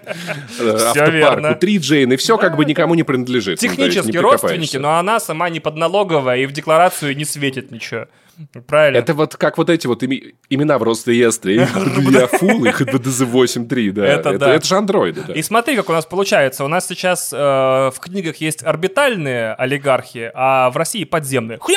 автопарку 3 Джейн, и все как бы никому не принадлежит. Ну, Технически родственники, но она сама не подналоговая и в декларацию не светит ничего. Правильно. Это вот как вот эти вот име- имена в реестре. Фул и HDDZ8.3, да. Это да. это же андроиды, да. И смотри, как у нас получается. У нас сейчас э, в книгах есть орбитальные олигархи, а в России подземные.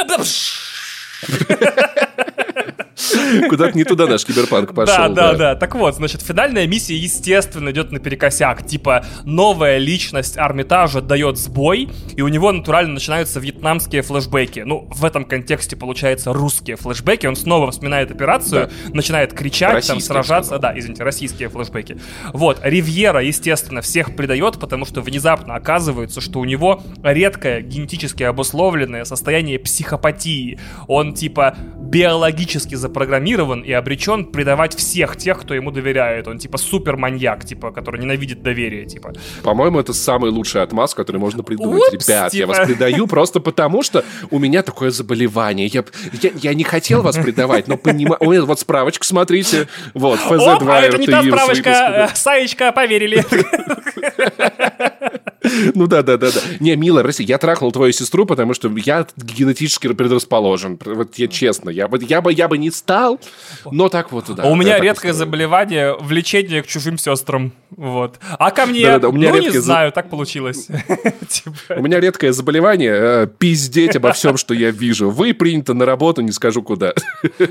Куда-то не туда наш киберпанк пошел. Да, да, да. Так вот, значит, финальная миссия, естественно, идет наперекосяк. Типа, новая личность Армитажа дает сбой, и у него натурально начинаются вьетнамские флешбеки. Ну, в этом контексте, получается, русские флешбеки. Он снова вспоминает операцию, начинает кричать, там, Российские, сражаться. сказал. Да, извините, российские флешбеки. Вот, Ривьера, естественно, всех предает, потому что внезапно оказывается, что у него редкое генетически обусловленное состояние психопатии. Он, типа, биологически запрограммирован и обречен предавать всех тех, кто ему доверяет. Он, типа, суперманьяк, типа, который ненавидит доверие, типа. По-моему, это самый лучший отмаз, который можно придумать. Упс, Ребят, я типа. вас предаю просто потому, что у меня такое заболевание. Я, я, я не хотел вас предавать, но понимаю... Ой, вот справочку смотрите. Вот, ФЗ2, Оп, а это не та справочка, э, Саечка, поверили. Ну да, да, да, да. Не, милая, прости, я трахнул твою сестру, потому что я генетически предрасположен. Вот я честно, я бы, я бы, я бы не стал, но так вот, да. А у меня редкое заболевание влечение к чужим сестрам. Вот. А ко мне, Да-да-да, у меня ну, не знаю, так получилось. Типа. У меня редкое заболевание э, пиздеть обо всем, что я вижу. Вы принято на работу, не скажу куда.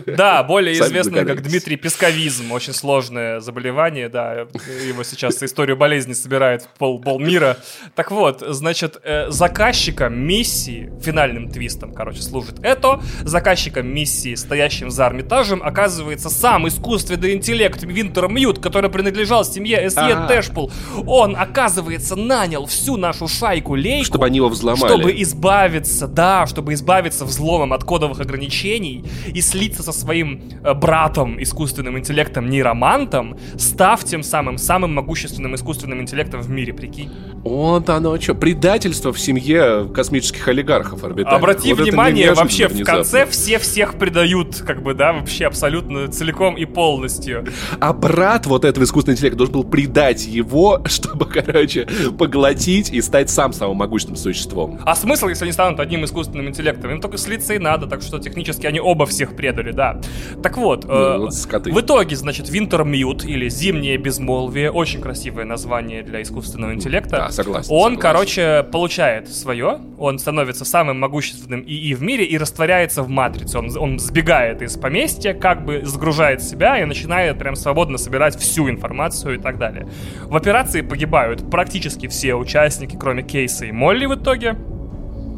Да, более известное как. Дмитрий Песковизм. Очень сложное заболевание, да. Его сейчас историю болезни собирает пол, полмира. Так вот, значит, э, заказчиком миссии, финальным твистом, короче, служит это. Заказчиком миссии, стоящим за Армитажем, оказывается сам искусственный интеллект Винтер Мьют, который принадлежал семье С.Е. А. Тэшпул. Он, оказывается, нанял всю нашу шайку лейку. Чтобы они его взломали. Чтобы избавиться, да, чтобы избавиться взломом от кодовых ограничений и слиться со своим э, братом, искусственным интеллектом, нейромантом, став тем самым самым могущественным искусственным интеллектом в мире, прикинь. Вот оно что, предательство в семье космических олигархов орбитальных. Обрати Вот внимание, вообще в конце все всех предают, как бы, да, вообще абсолютно целиком и полностью. А брат вот этого искусственного интеллекта должен был предать его, чтобы, короче, поглотить и стать сам самым могущественным существом. А смысл, если они станут одним искусственным интеллектом? Им только слиться и надо, так что технически они оба всех предали, да. Так вот, э, вот скоты. в итоге, значит, Winter Mute или Зимнее безмолвие, очень красивое название для искусственного интеллекта. Да, согласен, Он, согласен. короче, получает свое, он становится самым могущественным ИИ в мире и растворяется в матрице. Он, он сбегает из поместья, как бы загружает себя и начинает прям свободно собирать всю информацию и так далее. В операции погибают практически все участники, кроме Кейса и Молли в итоге.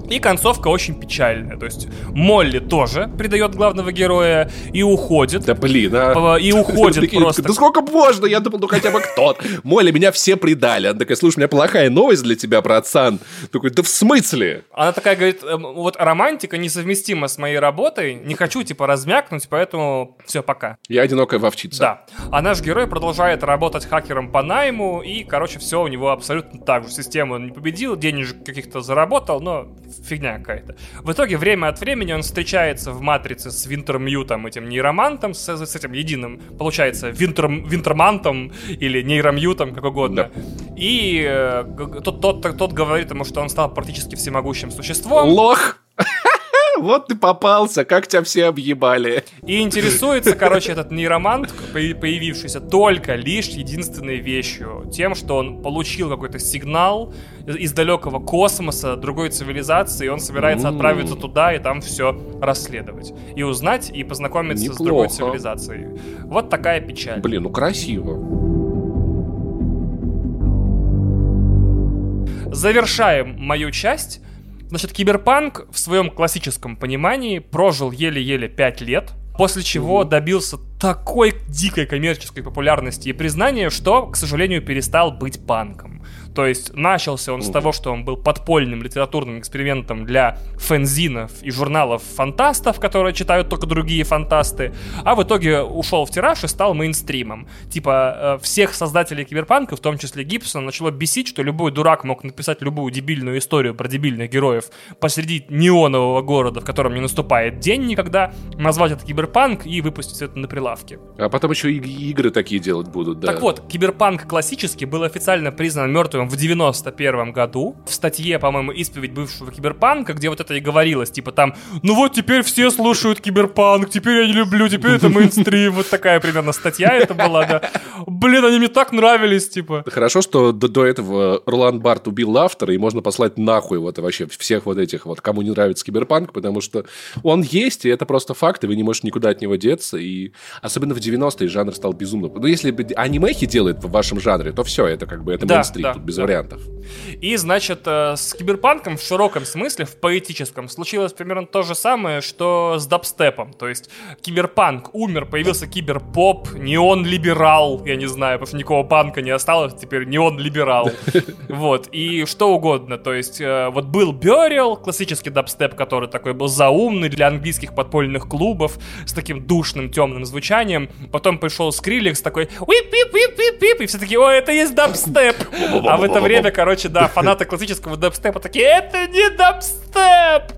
И концовка очень печальная. То есть Молли тоже предает главного героя и уходит. Да блин, а... И уходит просто. Да сколько можно? Я думал, ну хотя бы кто-то. Моля, меня все предали. Она такая, слушай, у меня плохая новость для тебя, братсан. Такой, да в смысле? Она такая говорит, «Эм, вот романтика несовместима с моей работой, не хочу, типа, размякнуть, поэтому все, пока. Я одинокая вовчица. Да. А наш герой продолжает работать хакером по найму, и, короче, все у него абсолютно так же. Систему он не победил, денежек каких-то заработал, но фигня какая-то. В итоге, время от времени он встречается в матрице с Винтермьютом, этим нейромантом, с, с этим единым, получается, Винтер, Винтермантом или нейромьютом, как угодно. И э, тот, тот, тот говорит ему, что он стал практически всемогущим существом. Лох! Вот ты попался, как тебя все объебали. И интересуется, короче, этот нейромант, по- появившийся только лишь единственной вещью. Тем, что он получил какой-то сигнал из- далекого космоса, другой цивилизации, и он собирается отправиться туда и там все расследовать. И узнать, и познакомиться с другой цивилизацией. Вот такая печаль. Блин, ну красиво. Завершаем мою часть. Значит, Киберпанк в своем классическом понимании прожил еле-еле 5 лет, после чего добился такой дикой коммерческой популярности и признания, что, к сожалению, перестал быть панком. То есть начался он с того, что он был подпольным литературным экспериментом для фэнзинов и журналов фантастов, которые читают только другие фантасты, а в итоге ушел в тираж и стал мейнстримом. Типа э, всех создателей киберпанка, в том числе Гибсона, начало бесить, что любой дурак мог написать любую дебильную историю про дебильных героев посреди неонового города, в котором не наступает день никогда, назвать это киберпанк и выпустить это на прилавке. А потом еще и игры такие делать будут, да. Так вот, киберпанк классический был официально признан мертвым в 91 году. В статье, по-моему, «Исповедь бывшего киберпанка», где вот это и говорилось, типа там, ну вот теперь все слушают киберпанк, теперь я не люблю, теперь это мейнстрим. Вот такая примерно статья это была, да. Блин, они мне так нравились, типа. Хорошо, что до, до этого Ролан Барт убил автора, и можно послать нахуй вот вообще всех вот этих вот, кому не нравится киберпанк, потому что он есть, и это просто факт, и вы не можете никуда от него деться, и особенно в 90-е жанр стал безумно. Ну, если анимехи делает в вашем жанре, то все, это как бы, это да, мейнстрим, да, тут без да. вариантов. И, значит, э, с киберпанком в широком смысле, в поэтическом, случилось примерно то же самое, что с дабстепом. То есть киберпанк умер, появился киберпоп, неон-либерал, я не знаю, потому что никакого панка не осталось, теперь неон-либерал. Вот, и что угодно. То есть э, вот был Burial, классический дабстеп, который такой был заумный для английских подпольных клубов, с таким душным темным звучанием. Потом пришел Скриллекс такой, вип-вип-вип-вип-вип, и все такие, о, это есть дабстеп. А в это время, короче, да, фанаты классического дабстепа такие, это не дабстеп!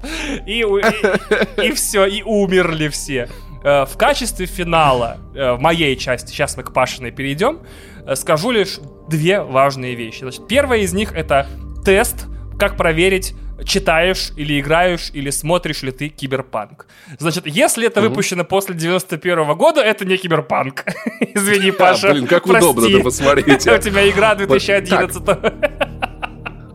И, и, и все, и умерли все. Э, в качестве финала, э, в моей части, сейчас мы к Пашиной перейдем, э, скажу лишь две важные вещи. Значит, первая из них это тест, как проверить читаешь или играешь или смотришь ли ты киберпанк. Значит, если это выпущено после 91 -го года, это не киберпанк. Извини, Паша. Блин, как удобно это посмотреть. У тебя игра 2011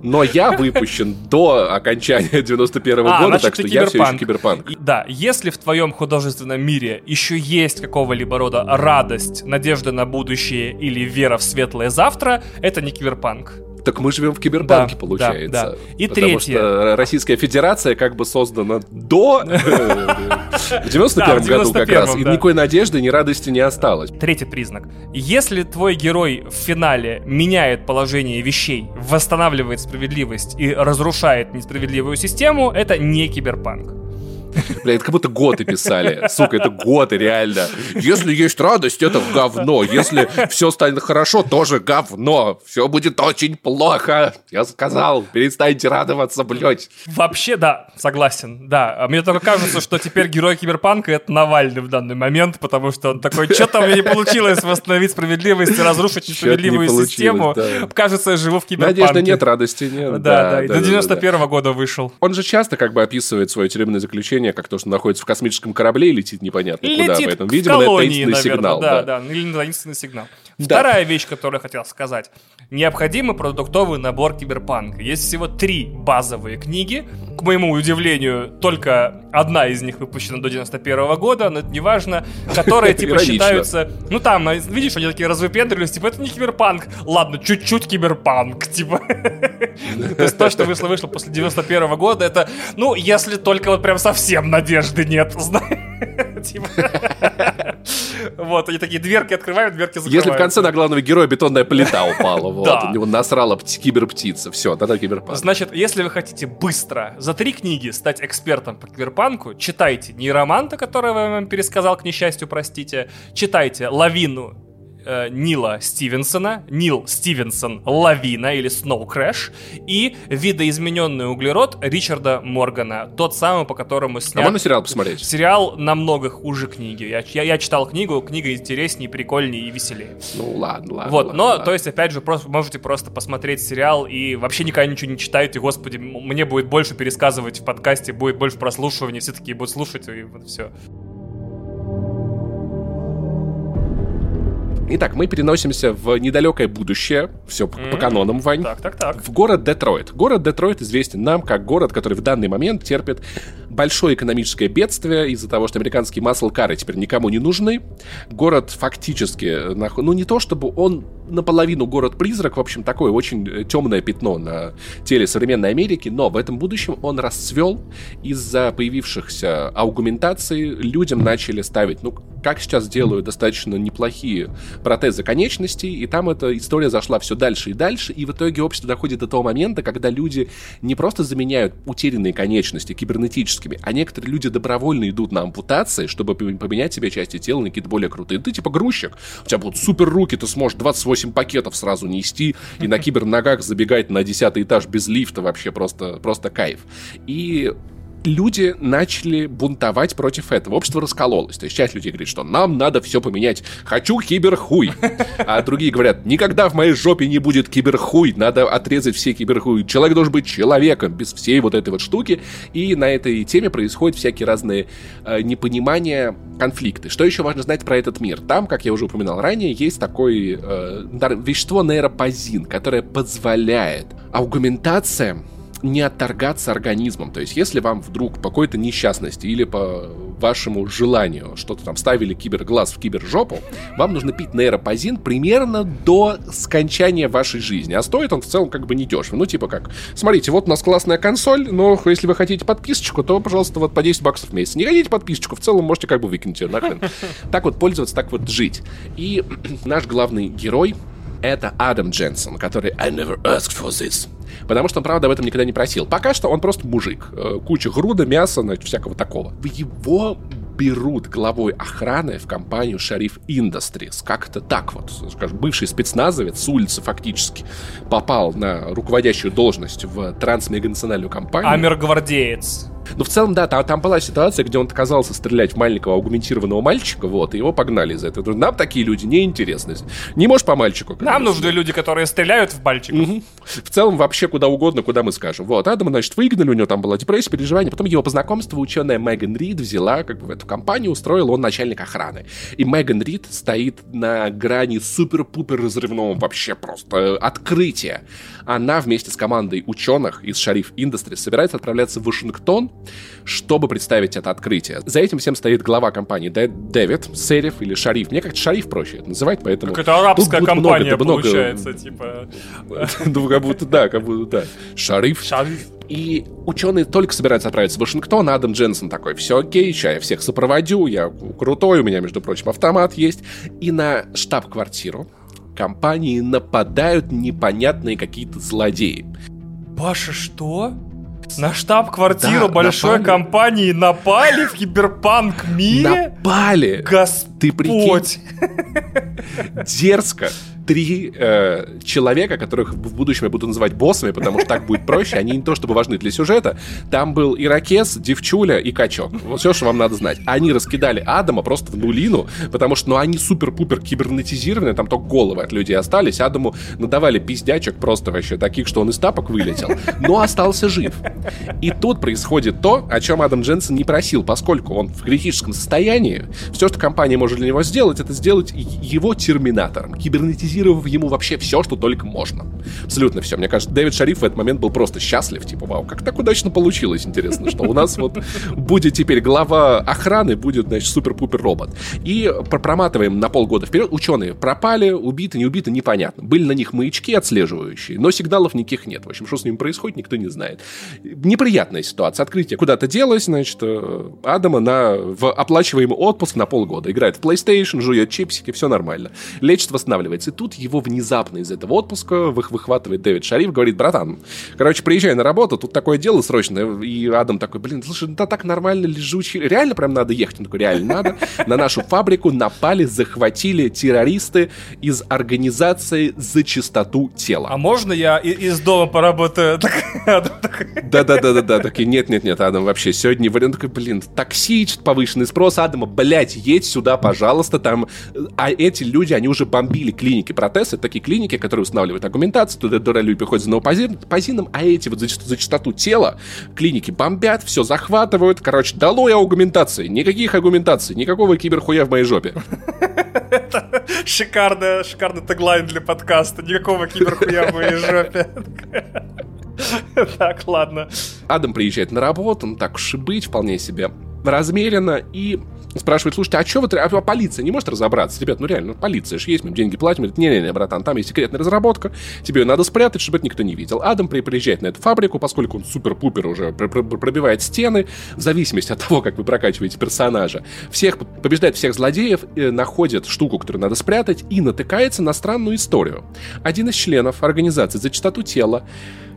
но я выпущен до окончания 91 -го а, года, так что я все еще киберпанк. Да, если в твоем художественном мире еще есть какого-либо рода радость, надежда на будущее или вера в светлое завтра, это не киберпанк. Так мы живем в киберпанке, да, получается. Да, да. И потому третье. что Российская Федерация как бы создана до... В 91 году как раз. И никакой надежды, ни радости не осталось. Третий признак. Если твой герой в финале меняет положение вещей, восстанавливает справедливость и разрушает несправедливую систему, это не киберпанк. Бля, это как будто готы писали. Сука, это готы, реально. Если есть радость, это говно. Если все станет хорошо, тоже говно. Все будет очень плохо. Я сказал, перестаньте радоваться, блядь. Вообще, да, согласен, да. Мне только кажется, что теперь герой Киберпанка — это Навальный в данный момент, потому что он такой, что-то мне не получилось восстановить справедливость и разрушить несправедливую систему. Да. Кажется, я живу в Киберпанке. Надежды нет, радости нет. Да, да. да, да до 91 -го да, года вышел. Он же часто как бы описывает свое тюремное заключение ощущение, как то, что находится в космическом корабле и летит непонятно летит куда. Поэтому, видимо, колонии, это таинственный наверное, сигнал. Да, да, да, или таинственный сигнал. Да. Вторая вещь, которую я хотел сказать. Необходимый продуктовый набор киберпанка. Есть всего три базовые книги. К моему удивлению, только одна из них выпущена до 91 -го года, но это не важно, которые, типа, считаются... Ну, там, видишь, они такие развыпендрились, типа, это не киберпанк. Ладно, чуть-чуть киберпанк, типа. То есть то, что вышло, вышло после 91 -го года, это, ну, если только вот прям совсем надежды нет, знаешь. Типа. Вот, они такие дверки открывают, дверки закрывают. Если в конце на главного героя бетонная плита упала, вот, у него насрала киберптица, все, тогда киберпанк. Значит, если вы хотите быстро за три книги стать экспертом по киберпанку, читайте «Нейроманта», который я вам пересказал, к несчастью, простите, читайте «Лавину» э, Нила Стивенсона, Нил Стивенсон Лавина или Snow Crash и видоизмененный углерод Ричарда Моргана, тот самый, по которому снят... А можно сериал посмотреть? Сериал намного хуже книги. Я, я, я читал книгу, книга интереснее, прикольнее и веселее. Ну ладно, ладно. Вот, ладно, но, ладно. то есть, опять же, просто можете просто посмотреть сериал и вообще никогда ничего не читаете, господи, мне будет больше пересказывать в подкасте, будет больше прослушивания, все таки будут слушать, и вот все. Итак, мы переносимся в недалекое будущее. Все mm-hmm. по канонам, Вань. Так, так, так. В город Детройт. Город Детройт известен нам как город, который в данный момент терпит большое экономическое бедствие из-за того, что американские маслкары теперь никому не нужны. Город фактически, ну не то чтобы он наполовину город-призрак, в общем, такое очень э, темное пятно на теле современной Америки, но в этом будущем он расцвел из-за появившихся аугументаций, людям начали ставить, ну, как сейчас делают достаточно неплохие протезы конечностей, и там эта история зашла все дальше и дальше, и в итоге общество доходит до того момента, когда люди не просто заменяют утерянные конечности кибернетическими, а некоторые люди добровольно идут на ампутации, чтобы поменять себе части тела на какие-то более крутые. Ты типа грузчик, у тебя будут супер руки, ты сможешь 28 пакетов сразу нести и на кибер ногах забегать на 10 этаж без лифта вообще просто, просто кайф. И люди начали бунтовать против этого. Общество раскололось. То есть часть людей говорит, что нам надо все поменять. Хочу киберхуй. А другие говорят, никогда в моей жопе не будет киберхуй. Надо отрезать все киберхуй. Человек должен быть человеком без всей вот этой вот штуки. И на этой теме происходят всякие разные э, непонимания, конфликты. Что еще важно знать про этот мир? Там, как я уже упоминал ранее, есть такое э, вещество нейропозин, которое позволяет аугментациям не отторгаться организмом. То есть, если вам вдруг по какой-то несчастности или по вашему желанию что-то там ставили киберглаз в кибержопу, вам нужно пить нейропозин примерно до скончания вашей жизни. А стоит он в целом как бы не дешево. Ну, типа как, смотрите, вот у нас классная консоль, но если вы хотите подписочку, то, пожалуйста, вот по 10 баксов в месяц. Не хотите подписочку, в целом можете как бы выкинуть ее нахрен. Так вот пользоваться, так вот жить. И наш главный герой, это Адам Дженсон, который I never asked for this. Потому что он, правда, об этом никогда не просил. Пока что он просто мужик. Э, куча груда, мяса, значит, всякого такого. Его берут главой охраны в компанию Шариф Industries. Как-то так вот. Скажем, бывший спецназовец с улицы фактически попал на руководящую должность в трансмеганациональную компанию. Амер-гвардеец. Ну, в целом, да, там, там была ситуация, где он отказался стрелять в маленького аугментированного мальчика, вот, и его погнали за это. Нам такие люди не интересны. Не можешь по мальчику. Нам нужны люди, которые стреляют в мальчиков. Угу. В целом, вообще куда угодно, куда мы скажем. Вот, Адама, значит, выгнали, у него там была депрессия, переживание. Потом его по знакомству ученая Меган Рид взяла, как бы, в эту компанию, устроила он начальник охраны. И Меган Рид стоит на грани супер-пупер разрывного вообще просто открытия. Она вместе с командой ученых из Шариф Industries собирается отправляться в Вашингтон, чтобы представить это открытие. За этим всем стоит глава компании Дэвид, Сериф или Шариф. Мне как-то Шариф проще это называть, поэтому... Какая-то арабская Тут компания много, получается, много... типа... Ну, как будто да, как будто да. Шариф. Шариф. И ученые только собираются отправиться в Вашингтон, Адам Дженсон такой, все окей, сейчас я всех сопроводю, я крутой, у меня, между прочим, автомат есть. И на штаб-квартиру компании нападают непонятные какие-то злодеи. Паша, что? На штаб-квартиру да, большой напали. компании напали в киберпанк мире? Напали! Господь! Ты прикинь? Дерзко три э, человека, которых в будущем я буду называть боссами, потому что так будет проще, они не то чтобы важны для сюжета. Там был Иракес, Девчуля и Качок. Вот все, что вам надо знать. Они раскидали Адама просто в нулину, потому что ну, они супер-пупер кибернетизированы, там только головы от людей остались. Адаму надавали пиздячек просто вообще таких, что он из тапок вылетел, но остался жив. И тут происходит то, о чем Адам Дженсен не просил, поскольку он в критическом состоянии, все, что компания может для него сделать, это сделать его терминатором, кибернетизированным синтезировав ему вообще все, что только можно. Абсолютно все. Мне кажется, Дэвид Шариф в этот момент был просто счастлив. Типа, вау, как так удачно получилось, интересно, что у нас вот будет теперь глава охраны, будет, значит, супер-пупер робот. И проматываем на полгода вперед. Ученые пропали, убиты, не убиты, непонятно. Были на них маячки отслеживающие, но сигналов никаких нет. В общем, что с ними происходит, никто не знает. Неприятная ситуация. Открытие куда-то делось, значит, э, Адама на, в оплачиваемый отпуск на полгода. Играет в PlayStation, жует чипсики, все нормально. Лечит, восстанавливается. И тут тут его внезапно из этого отпуска выхватывает Дэвид Шариф, говорит, братан, короче, приезжай на работу, тут такое дело срочное. И Адам такой, блин, слушай, да так нормально лежучий. Реально прям надо ехать? Он такой, реально надо. На нашу фабрику напали, захватили террористы из организации «За чистоту тела». А можно я из дома поработаю? Да-да-да-да-да. Такие, нет-нет-нет, Адам, вообще, сегодня вариант такой, блин, такси, повышенный спрос, Адама, блядь, едь сюда, пожалуйста, там. А эти люди, они уже бомбили клиники протез, это такие клиники, которые устанавливают аргументацию, туда дуралюб приходят за новопозином, а эти вот за, за частоту тела клиники бомбят, все захватывают. Короче, долой аргументации. Никаких аргументаций, никакого киберхуя в моей жопе. Это шикарный, шикарный теглайн для подкаста. Никакого киберхуя в моей жопе. Так, ладно. Адам приезжает на работу, ну так уж и быть, вполне себе размеренно и спрашивает, слушайте, а что вы, а полиция не может разобраться? Ребят, ну реально, ну, полиция же есть, мы деньги платим. Говорит, не-не-не, братан, там есть секретная разработка, тебе ее надо спрятать, чтобы это никто не видел. Адам приезжает на эту фабрику, поскольку он супер-пупер уже пробивает стены, в зависимости от того, как вы прокачиваете персонажа. Всех, побеждает всех злодеев, э, находит штуку, которую надо спрятать, и натыкается на странную историю. Один из членов организации за чистоту тела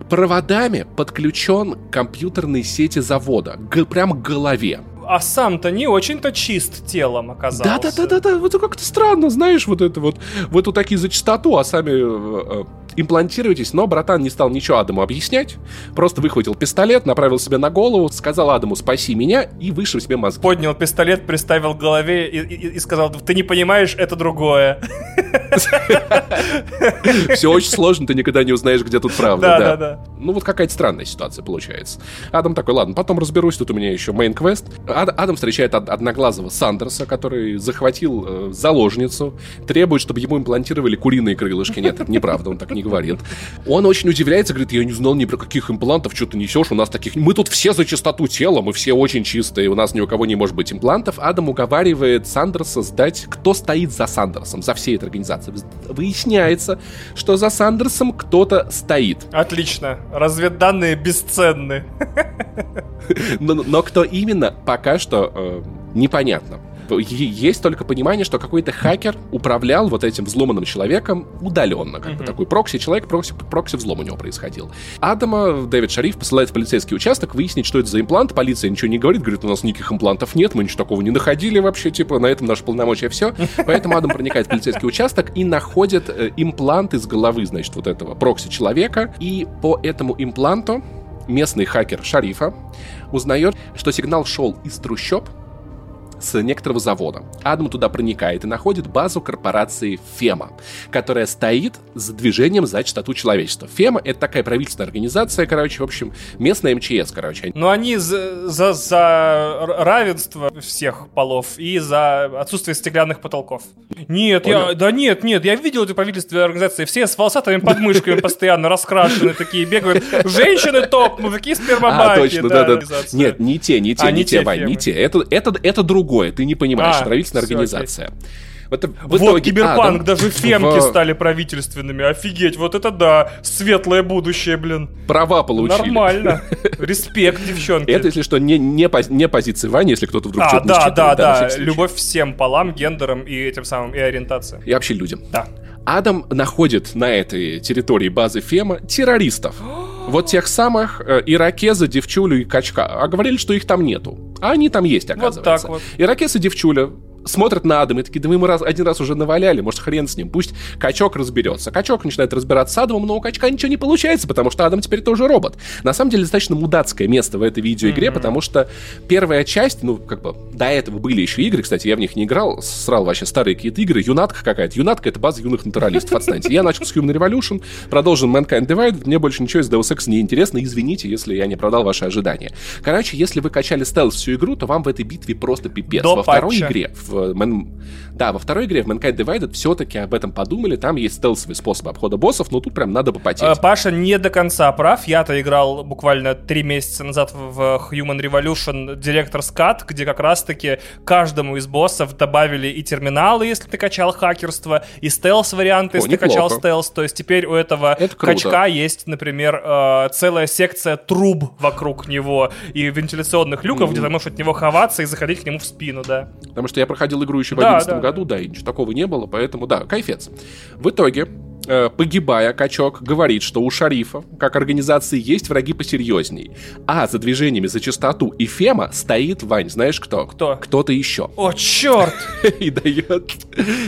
проводами подключен к компьютерной сети завода, прям к голове а сам-то не очень-то чист телом оказался. Да-да-да-да, вот как-то странно, знаешь, вот это вот, вот вот такие за чистоту, а сами э, э, имплантируйтесь. Но братан не стал ничего Адаму объяснять, просто выхватил пистолет, направил себе на голову, сказал Адаму «спаси меня» и вышел себе мозги. Поднял пистолет, приставил к голове и, и, и сказал «ты не понимаешь, это другое». Все очень сложно, ты никогда не узнаешь, где тут правда. Да, да, да. Ну вот какая-то странная ситуация получается. Адам такой, ладно, потом разберусь, тут у меня еще main quest. Ад- Адам встречает од- одноглазого Сандерса, который захватил э, заложницу, требует, чтобы ему имплантировали куриные крылышки. Нет, это неправда, он так не говорит. Он очень удивляется, говорит, я не знал ни про каких имплантов, что ты несешь, у нас таких... Мы тут все за чистоту тела, мы все очень чистые, у нас ни у кого не может быть имплантов. Адам уговаривает Сандерса сдать, кто стоит за Сандерсом, за всей этой организацией. Выясняется, что за Сандерсом кто-то стоит. Отлично. Разведданные бесценны. Но, но кто именно, пока что э, непонятно есть только понимание, что какой-то хакер управлял вот этим взломанным человеком удаленно. Как mm-hmm. бы такой прокси-человек, прокси, прокси-взлом у него происходил. Адама Дэвид Шариф посылает в полицейский участок выяснить, что это за имплант. Полиция ничего не говорит, говорит, у нас никаких имплантов нет, мы ничего такого не находили вообще, типа, на этом наше полномочия все. Поэтому Адам проникает в полицейский участок и находит э, имплант из головы, значит, вот этого прокси-человека. И по этому импланту местный хакер Шарифа узнает, что сигнал шел из трущоб, с некоторого завода. Адам туда проникает и находит базу корпорации ФЕМА, которая стоит за движением за чистоту человечества. ФЕМА — это такая правительственная организация, короче, в общем, местная МЧС, короче. Но они за, за, за равенство всех полов и за отсутствие стеклянных потолков. Нет, я, да нет, нет, я видел эти правительственные организации, все с волосатыми подмышками постоянно раскрашены, такие бегают. Женщины топ, мужики спермобаки. А, точно, да, да. Нет, не те, не те, а, не те, Вань, не те. Это, это, это друг другое, ты не понимаешь, а, правительственная организация. Окей. Вот, в вот итоге, киберпанк, а, да, даже фемки в... стали правительственными. Офигеть, вот это да, светлое будущее, блин. Права получили. Нормально. Респект, девчонки. Это, если что, не, не, не позиция Вани, если кто-то вдруг а, что-то да, да, да, да. Любовь всем полам, гендерам и этим самым, и ориентация. И вообще людям. Да. Адам находит на этой территории базы Фема террористов. Вот тех самых э, Иракеза, Девчулю и Качка. А говорили, что их там нету. А они там есть, оказывается. Вот так вот. Иракез и Девчуля смотрят на Адама и такие, да мы ему раз, один раз уже наваляли, может, хрен с ним, пусть качок разберется. Качок начинает разбираться с Адамом, но у качка ничего не получается, потому что Адам теперь тоже робот. На самом деле, достаточно мудацкое место в этой видеоигре, mm-hmm. потому что первая часть, ну, как бы, до этого были еще игры, кстати, я в них не играл, срал вообще старые какие-то игры, юнатка какая-то. Юнатка — это база юных натуралистов, отстаньте. Я начал с Human Revolution, продолжил Mankind Divided, мне больше ничего из Deus Ex не интересно, извините, если я не продал ваши ожидания. Короче, если вы качали стелс всю игру, то вам в этой битве просто пипец. До Во патча. второй игре, в да, во второй игре в Mankind Divided все-таки об этом подумали, там есть стелсовый способ обхода боссов, но тут прям надо попотеть. Э, Паша не до конца прав, я-то играл буквально три месяца назад в Human Revolution Director's Cut, где как раз-таки каждому из боссов добавили и терминалы, если ты качал хакерство, и стелс-варианты, если О, ты качал стелс, то есть теперь у этого качка есть, например, э, целая секция труб вокруг него и вентиляционных люков, mm-hmm. где ты можешь от него ховаться и заходить к нему в спину, да. Потому что я проходил игру еще в да, 2011 да. году, да, и ничего такого не было, поэтому, да, кайфец. В итоге, погибая, качок говорит, что у шарифа, как организации, есть враги посерьезней. А за движениями за чистоту и Фема стоит, Вань, знаешь кто? Кто? Кто-то еще. О, черт! и дает,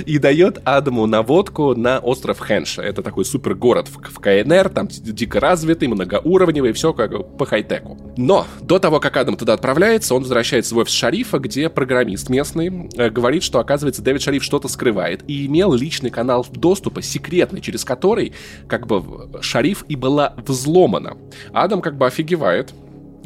и дает Адаму наводку на остров Хенша. Это такой супер город в, в КНР, там дико развитый, многоуровневый, все как по хай-теку. Но до того, как Адам туда отправляется, он возвращается в офис шарифа, где программист местный э, говорит, что, оказывается, Дэвид Шариф что-то скрывает и имел личный канал доступа, секретный, через который как бы шариф и была взломана. Адам как бы офигевает,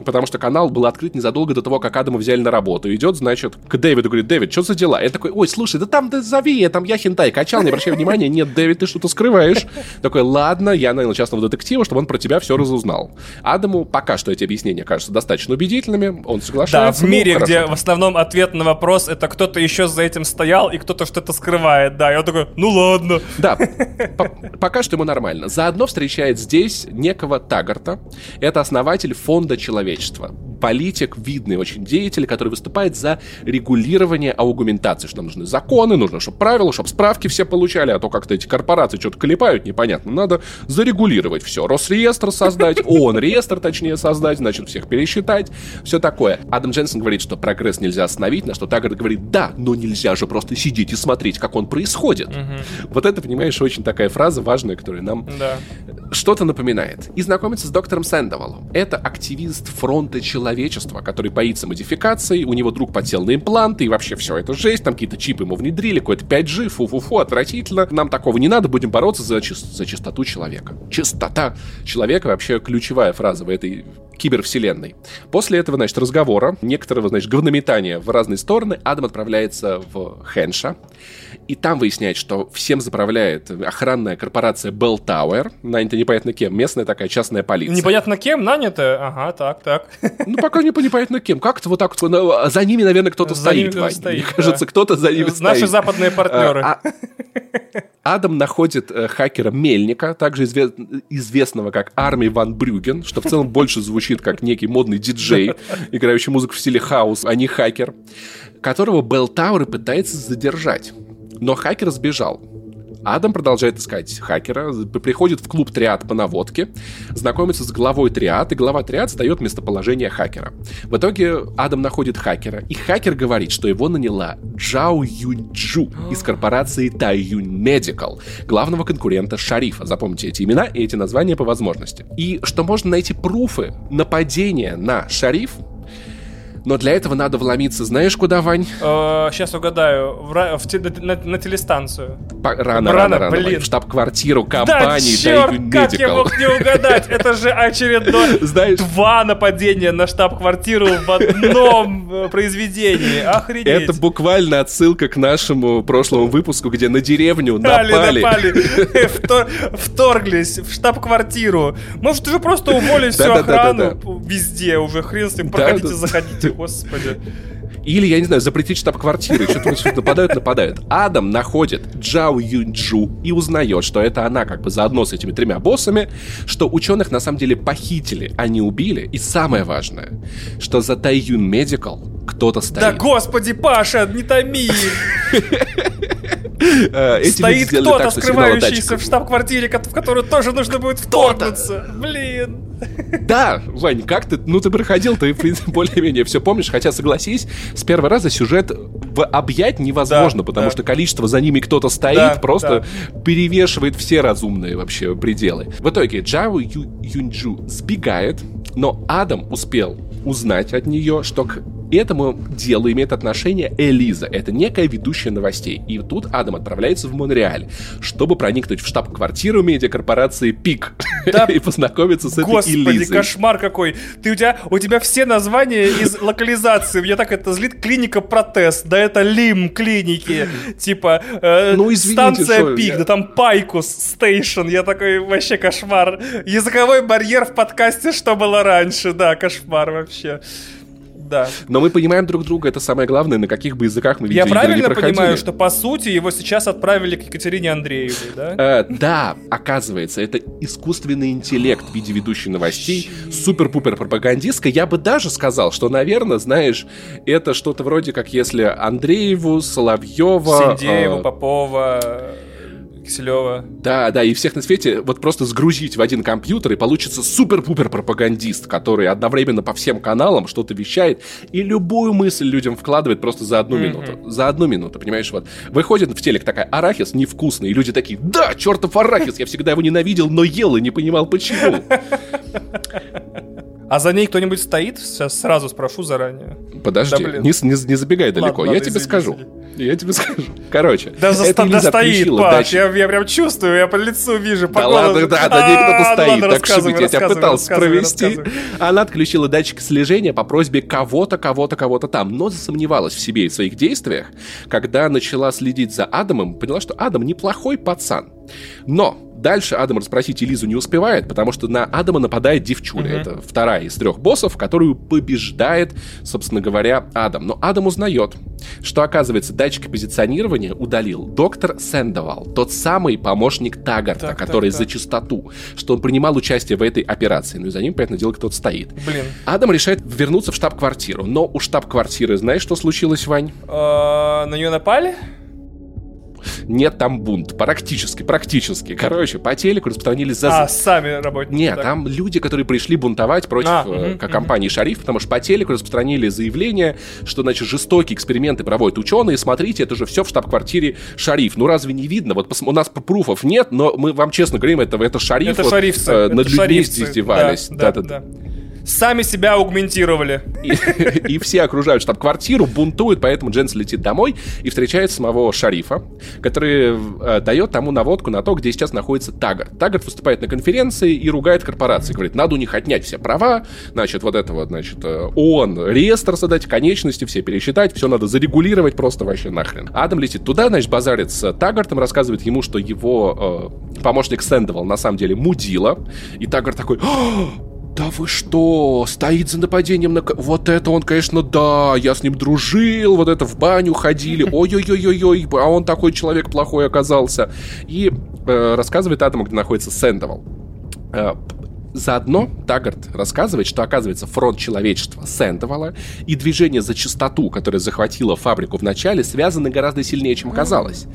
потому что канал был открыт незадолго до того, как Адама взяли на работу. Идет, значит, к Дэвиду, говорит, Дэвид, что за дела? Я такой, ой, слушай, да там, да зови, там я хентай качал, не обращай внимания, нет, Дэвид, ты что-то скрываешь. Такой, ладно, я нанял частного детектива, чтобы он про тебя все разузнал. Адаму пока что эти объяснения кажутся достаточно убедительными, он соглашается. Да, в мире, ну, где в основном ответ на вопрос это кто-то еще за этим стоял и кто-то что-то скрывает, да, и он такой, ну ладно. Да, пока что ему нормально. Заодно встречает здесь некого Тагарта, это основатель фонда человечества политик, видный очень деятель, который выступает за регулирование аугументации, что нам нужны законы, нужно, чтобы правила, чтобы справки все получали, а то как-то эти корпорации что-то клепают, непонятно. Надо зарегулировать все. Росреестр создать, ООН реестр, точнее, создать, значит, всех пересчитать, все такое. Адам Дженсен говорит, что прогресс нельзя остановить, на что Таггарт говорит, да, но нельзя же просто сидеть и смотреть, как он происходит. Угу. Вот это, понимаешь, очень такая фраза важная, которая нам да. что-то напоминает. И знакомиться с доктором Сэндовалом. Это активист фронта человечества, который боится модификаций, у него друг подсел на импланты, и вообще все это жесть, там какие-то чипы ему внедрили, какой-то 5G, фу-фу-фу, отвратительно. Нам такого не надо, будем бороться за, чис- за чистоту человека. Чистота человека вообще ключевая фраза в этой кибервселенной. После этого, значит, разговора, некоторого, значит, говнометания в разные стороны, Адам отправляется в Хенша, и там выясняет, что всем заправляет охранная корпорация Bell Tower, нанята непонятно кем, местная такая частная полиция. Непонятно кем нанята? Ага, так, так. Ну, пока не непонятно кем. Как-то вот так вот, за ними, наверное, кто-то стоит, ними стоит, Мне да. кажется, кто-то за ними Наши стоит. Наши западные партнеры. А, а, Адам находит э, хакера Мельника, также известного как Арми Ван Брюген, что в целом больше звучит как некий модный диджей, играющий музыку в стиле хаус, а не хакер, которого Белл Тауэр пытается задержать. Но хакер сбежал. Адам продолжает искать хакера, приходит в клуб Триад по наводке, знакомится с главой Триад, и глава Триад сдает местоположение хакера. В итоге Адам находит хакера, и хакер говорит, что его наняла Джао Юньчжу из корпорации Тайюнь Medical, главного конкурента Шарифа. Запомните эти имена и эти названия по возможности. И что можно найти пруфы нападения на Шариф но для этого надо вломиться, знаешь, куда, Вань? Э, сейчас угадаю. В, в, на, телестанцию. Рано, рано, рано. В штаб-квартиру компании Medical. как я мог не угадать? Это же очередное Знаешь, два нападения на штаб-квартиру в одном э, произведении. Охренеть. Это буквально отсылка к нашему прошлому выпуску, где на деревню напали. напали. Вторглись в штаб-квартиру. Может, уже просто уволили всю охрану везде. Уже хрен с ним, проходите, заходите господи. Или, я не знаю, запретить штаб-квартиры. Что-то нападают, нападают. Адам находит Джао Юнджу и узнает, что это она как бы заодно с этими тремя боссами, что ученых на самом деле похитили, а не убили. И самое важное, что за Тайюн Медикал кто-то стоит. Да господи, Паша, не томи! Э, Стоит кто-то, скрывающийся в штаб-квартире, в которую тоже нужно будет вторгнуться. Блин. Да, Вань, как ты, ну ты проходил, ты, более-менее все помнишь, хотя, согласись, с первого раза сюжет в объять невозможно, да, потому да. что количество за ними кто-то стоит да, просто да. перевешивает все разумные вообще пределы. В итоге Джао Ю Юнджу сбегает, но Адам успел узнать от нее, что к этому делу имеет отношение Элиза. Это некая ведущая новостей. И тут Адам отправляется в Монреаль, чтобы проникнуть в штаб-квартиру медиакорпорации ПИК да, и познакомиться с господи, этой Элизой. кошмар какой. Ты, у, тебя, у тебя все названия из локализации. Мне так это злит. Клиника Протез. Да это LIMB клиники. Типа э, ну, извините, станция ПИК. Я... Да там Picus Station. Я такой вообще кошмар. Языковой барьер в подкасте, что было раньше. Да, кошмар вообще. Да. Но мы понимаем друг друга, это самое главное, на каких бы языках мы видеоигры Я правильно понимаю, что по сути его сейчас отправили к Екатерине Андреевой, да? Э, да, оказывается, это искусственный интеллект в виде ведущей новостей, супер-пупер пропагандистка. Я бы даже сказал, что, наверное, знаешь, это что-то вроде как если Андрееву, Соловьева... Синдееву, э... Попова... Киселева. Да, да, и всех на свете вот просто сгрузить в один компьютер, и получится супер-пупер пропагандист, который одновременно по всем каналам что-то вещает, и любую мысль людям вкладывает просто за одну mm-hmm. минуту. За одну минуту, понимаешь, вот. Выходит в телек такая, арахис невкусный, и люди такие, да, чертов арахис, я всегда его ненавидел, но ел и не понимал почему. А за ней кто-нибудь стоит? Сейчас сразу спрошу заранее. Подожди, да, не, не, не забегай далеко, ладно, я тебе извини, скажу. Я тебе скажу. Короче, да, за, эта да стоит, Паш, я, я прям чувствую, я по лицу вижу, по Да ладно, да, да, не кто-то а, стоит, так шутить, я тебя пытался провести. Она отключила датчик слежения по просьбе кого-то, кого-то, кого-то там, но засомневалась в себе и в своих действиях, когда начала следить за Адамом, поняла, что Адам неплохой пацан. Но Дальше Адам расспросить Элизу не успевает, потому что на Адама нападает девчуля. Uh-huh. Это вторая из трех боссов, которую побеждает, собственно говоря, Адам. Но Адам узнает, что, оказывается, датчик позиционирования удалил доктор Сэндовал, тот самый помощник Тагарта, так, который так, так. за чистоту, что он принимал участие в этой операции. Ну и за ним, понятное дело, кто-то стоит. Блин. Адам решает вернуться в штаб-квартиру. Но у штаб-квартиры, знаешь, что случилось, Вань? А, на нее напали? Нет там бунт. Практически, практически. Короче, по телеку распространили за... А, сами работники. Нет, так. там люди, которые пришли бунтовать против а, э, угу, компании угу. «Шариф», потому что по телеку распространили заявление, что, значит, жестокие эксперименты проводят ученые. Смотрите, это же все в штаб-квартире «Шариф». Ну, разве не видно? Вот у нас пруфов нет, но мы вам честно говорим, это, это «Шариф». Это вот, шарифцы. Э, над это людьми шарифцы. издевались. Да, да, да. да сами себя аугментировали. И, и все окружают штаб-квартиру, бунтуют, поэтому Дженс летит домой и встречает самого шарифа, который э, дает тому наводку на то, где сейчас находится Тагарт. Тагарт выступает на конференции и ругает корпорации. Говорит, надо у них отнять все права, значит, вот это вот, значит, э, ООН, реестр создать, конечности все пересчитать, все надо зарегулировать просто вообще нахрен. Адам летит туда, значит, базарит с Тагартом, рассказывает ему, что его э, помощник Сэндовал на самом деле мудила, и Тагарт такой, да вы что, стоит за нападением на... Вот это он, конечно, да, я с ним дружил, вот это в баню ходили, ой-ой-ой-ой-ой, а он такой человек плохой оказался. И э, рассказывает Адаму, где находится Сэндовал. Э, Заодно Тагард рассказывает, что, оказывается, фронт человечества Сэндовала и движение за чистоту, которое захватило фабрику в начале, связаны гораздо сильнее, чем казалось.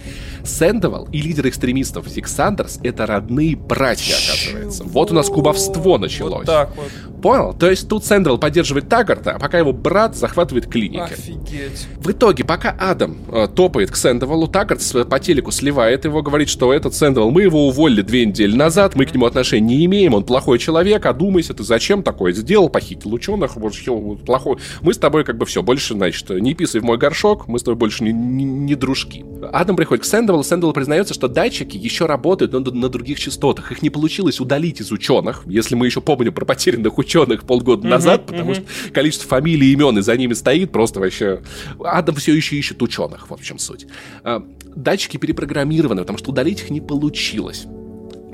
Сэндовал и лидер экстремистов Сандерс — это родные братья, оказывается. Вот у нас кубовство началось. Вот так вот. Понял? То есть тут Сэндовал поддерживает Тагарта, а пока его брат захватывает клиники. Офигеть. В итоге, пока Адам э, топает к Сэндовалу, Тагарт по телеку сливает его, говорит, что этот Сэндовал, мы его уволили две недели назад, мы к нему отношения не имеем, он плохой человек, человек, одумайся, ты зачем такое сделал, похитил ученых, вот, плохой. Мы с тобой как бы все, больше, значит, не писай в мой горшок, мы с тобой больше не, не, не дружки. Адам приходит к Сэндовалу, Сэндовал признается, что датчики еще работают на, на других частотах, их не получилось удалить из ученых, если мы еще помним про потерянных ученых полгода uh-huh, назад, потому uh-huh. что количество фамилий и имен и за ними стоит, просто вообще... Адам все еще ищет ученых, в общем, суть. А, датчики перепрограммированы, потому что удалить их не получилось.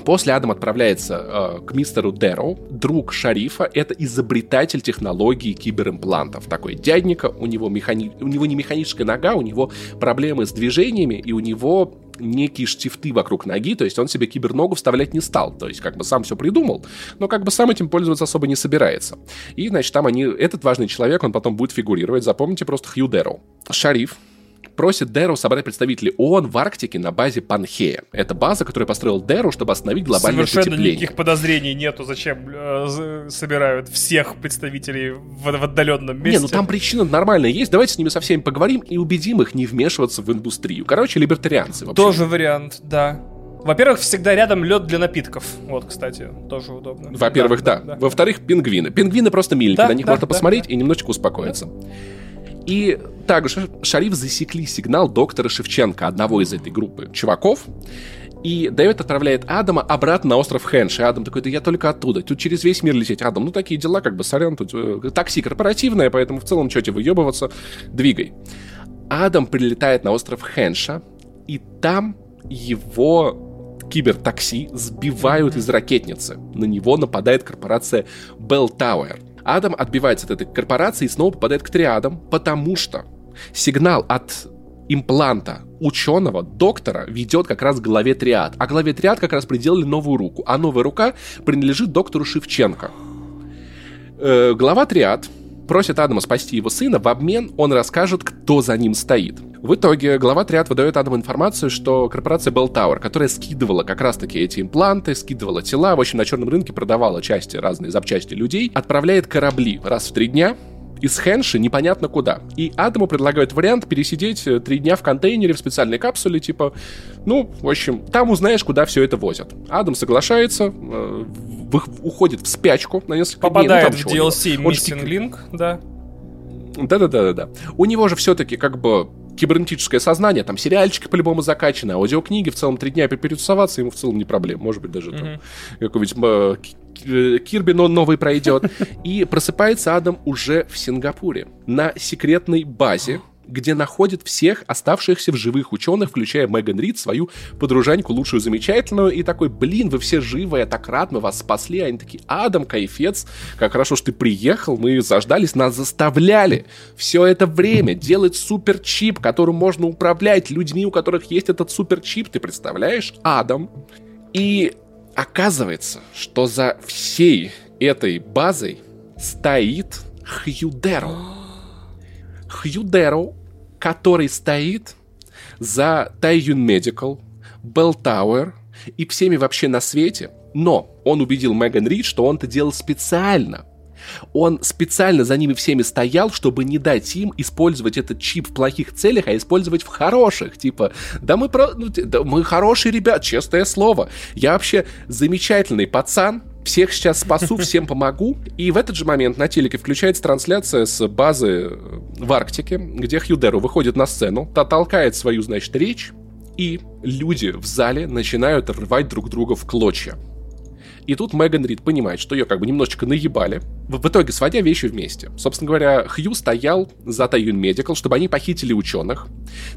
После Адам отправляется э, к мистеру Дэроу, друг шарифа, это изобретатель технологии киберимплантов. Такой дядника, у него, механи... у него не механическая нога, у него проблемы с движениями, и у него некие штифты вокруг ноги, то есть он себе киберногу вставлять не стал, то есть как бы сам все придумал, но как бы сам этим пользоваться особо не собирается. И, значит, там они, этот важный человек, он потом будет фигурировать, запомните просто Хью Дэроу. Шариф, просит Дэру собрать представителей ООН в Арктике на базе Панхея. Это база, которую построил Дэру, чтобы остановить глобальное Совершенно потепление. никаких подозрений нету, зачем э, собирают всех представителей в, в отдаленном месте. Не, ну там причина нормальная есть. Давайте с ними со всеми поговорим и убедим их не вмешиваться в индустрию. Короче, либертарианцы. Вообще. Тоже вариант, да. Во-первых, всегда рядом лед для напитков. Вот, кстати, тоже удобно. Во-первых, да. да. да. Во-вторых, пингвины. Пингвины просто миленькие, да, на них да, можно да, посмотреть да. и немножечко успокоиться. Да. И также Шариф засекли сигнал доктора Шевченко, одного из этой группы чуваков, и Дэвид отправляет Адама обратно на остров Хэнш. И Адам такой, да я только оттуда. Тут через весь мир лететь. Адам, ну такие дела, как бы, сорян, тут э, такси корпоративное, поэтому в целом, что тебе выебываться, двигай. Адам прилетает на остров Хэнша, и там его кибертакси сбивают из ракетницы. На него нападает корпорация Bell Tower. Адам отбивается от этой корпорации и снова попадает к триадам, потому что сигнал от импланта ученого, доктора, ведет как раз к главе триад. А главе триад как раз приделали новую руку. А новая рука принадлежит доктору Шевченко. Э, глава триад просит Адама спасти его сына, в обмен он расскажет, кто за ним стоит. В итоге глава триад выдает Адаму информацию, что корпорация Bell Tower, которая скидывала как раз-таки эти импланты, скидывала тела, в общем, на черном рынке продавала части, разные запчасти людей, отправляет корабли раз в три дня из Хенши непонятно куда. И Адаму предлагают вариант пересидеть э, три дня в контейнере в специальной капсуле, типа, ну, в общем, там узнаешь, куда все это возят. Адам соглашается, э, уходит в спячку на несколько Попадает дней. Попадает в DLC Missing Link, да. Да-да-да-да. У него же все-таки как бы кибернетическое сознание, там сериальчики по-любому закачаны, аудиокниги в целом три дня перетусоваться ему в целом не проблема. Может быть, даже mm-hmm. какой-нибудь Э, Кирби но новый пройдет. И просыпается Адам уже в Сингапуре на секретной базе, где находит всех оставшихся в живых ученых, включая Меган Рид, свою подружаньку, лучшую замечательную, и такой, блин, вы все живы, я так рад, мы вас спасли. Они такие, Адам, кайфец, как хорошо, что ты приехал, мы заждались, нас заставляли все это время делать суперчип, которым можно управлять людьми, у которых есть этот суперчип, ты представляешь, Адам? И Оказывается, что за всей этой базой стоит Хью Дэрроу. Хью Дэрроу, который стоит за Tai Yong Medical, Belltower и всеми вообще на свете. Но он убедил Меган Рид, что он это делал специально, он специально за ними всеми стоял, чтобы не дать им использовать этот чип в плохих целях, а использовать в хороших. Типа, да мы, про... ну, да мы хорошие ребят, честное слово. Я вообще замечательный пацан, всех сейчас спасу, всем помогу. И в этот же момент на телеке включается трансляция с базы в Арктике, где Хьюдеру выходит на сцену, та толкает свою, значит, речь, и люди в зале начинают рвать друг друга в клочья. И тут Меган Рид понимает, что ее как бы немножечко наебали, в итоге сводя вещи вместе. Собственно говоря, Хью стоял за Тайюн Медикал, чтобы они похитили ученых.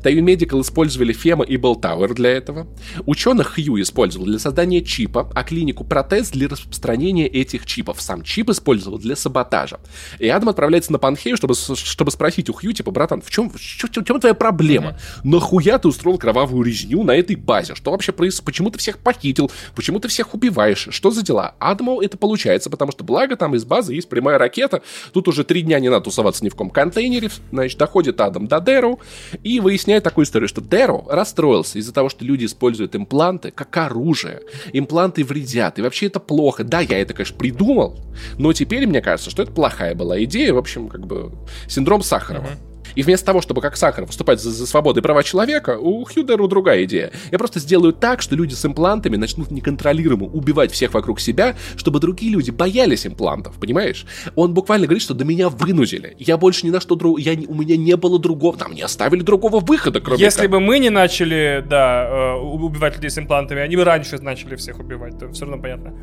Тайюн Медикал использовали Фема и Белтауэр для этого. Ученых Хью использовал для создания чипа, а клинику Протез для распространения этих чипов. Сам чип использовал для саботажа. И Адам отправляется на Панхею, чтобы, чтобы спросить у Хью, типа, братан, в чем, в чем, в чем твоя проблема? Mm-hmm. Нахуя ты устроил кровавую резню на этой базе? Что вообще происходит? Почему ты всех похитил? Почему ты всех убиваешь? Что за дела? Адаму это получается, потому что благо там из базы есть прямая ракета. Тут уже три дня не надо тусоваться ни в каком контейнере. Значит, доходит Адам до Дэру и выясняет такую историю, что Дэру расстроился из-за того, что люди используют импланты как оружие. Импланты вредят. И вообще это плохо. Да, я это, конечно, придумал, но теперь мне кажется, что это плохая была идея. В общем, как бы синдром Сахарова. Uh-huh. И вместо того, чтобы как Сахаров выступать за, за свободу и права человека, у Хьюдеру другая идея. Я просто сделаю так, что люди с имплантами начнут неконтролируемо убивать всех вокруг себя, чтобы другие люди боялись имплантов, понимаешь? Он буквально говорит, что до меня вынудили. Я больше ни на что другого, я, у меня не было другого, там не оставили другого выхода, кроме Если как. бы мы не начали, да, э, убивать людей с имплантами, они бы раньше начали всех убивать, то все равно понятно.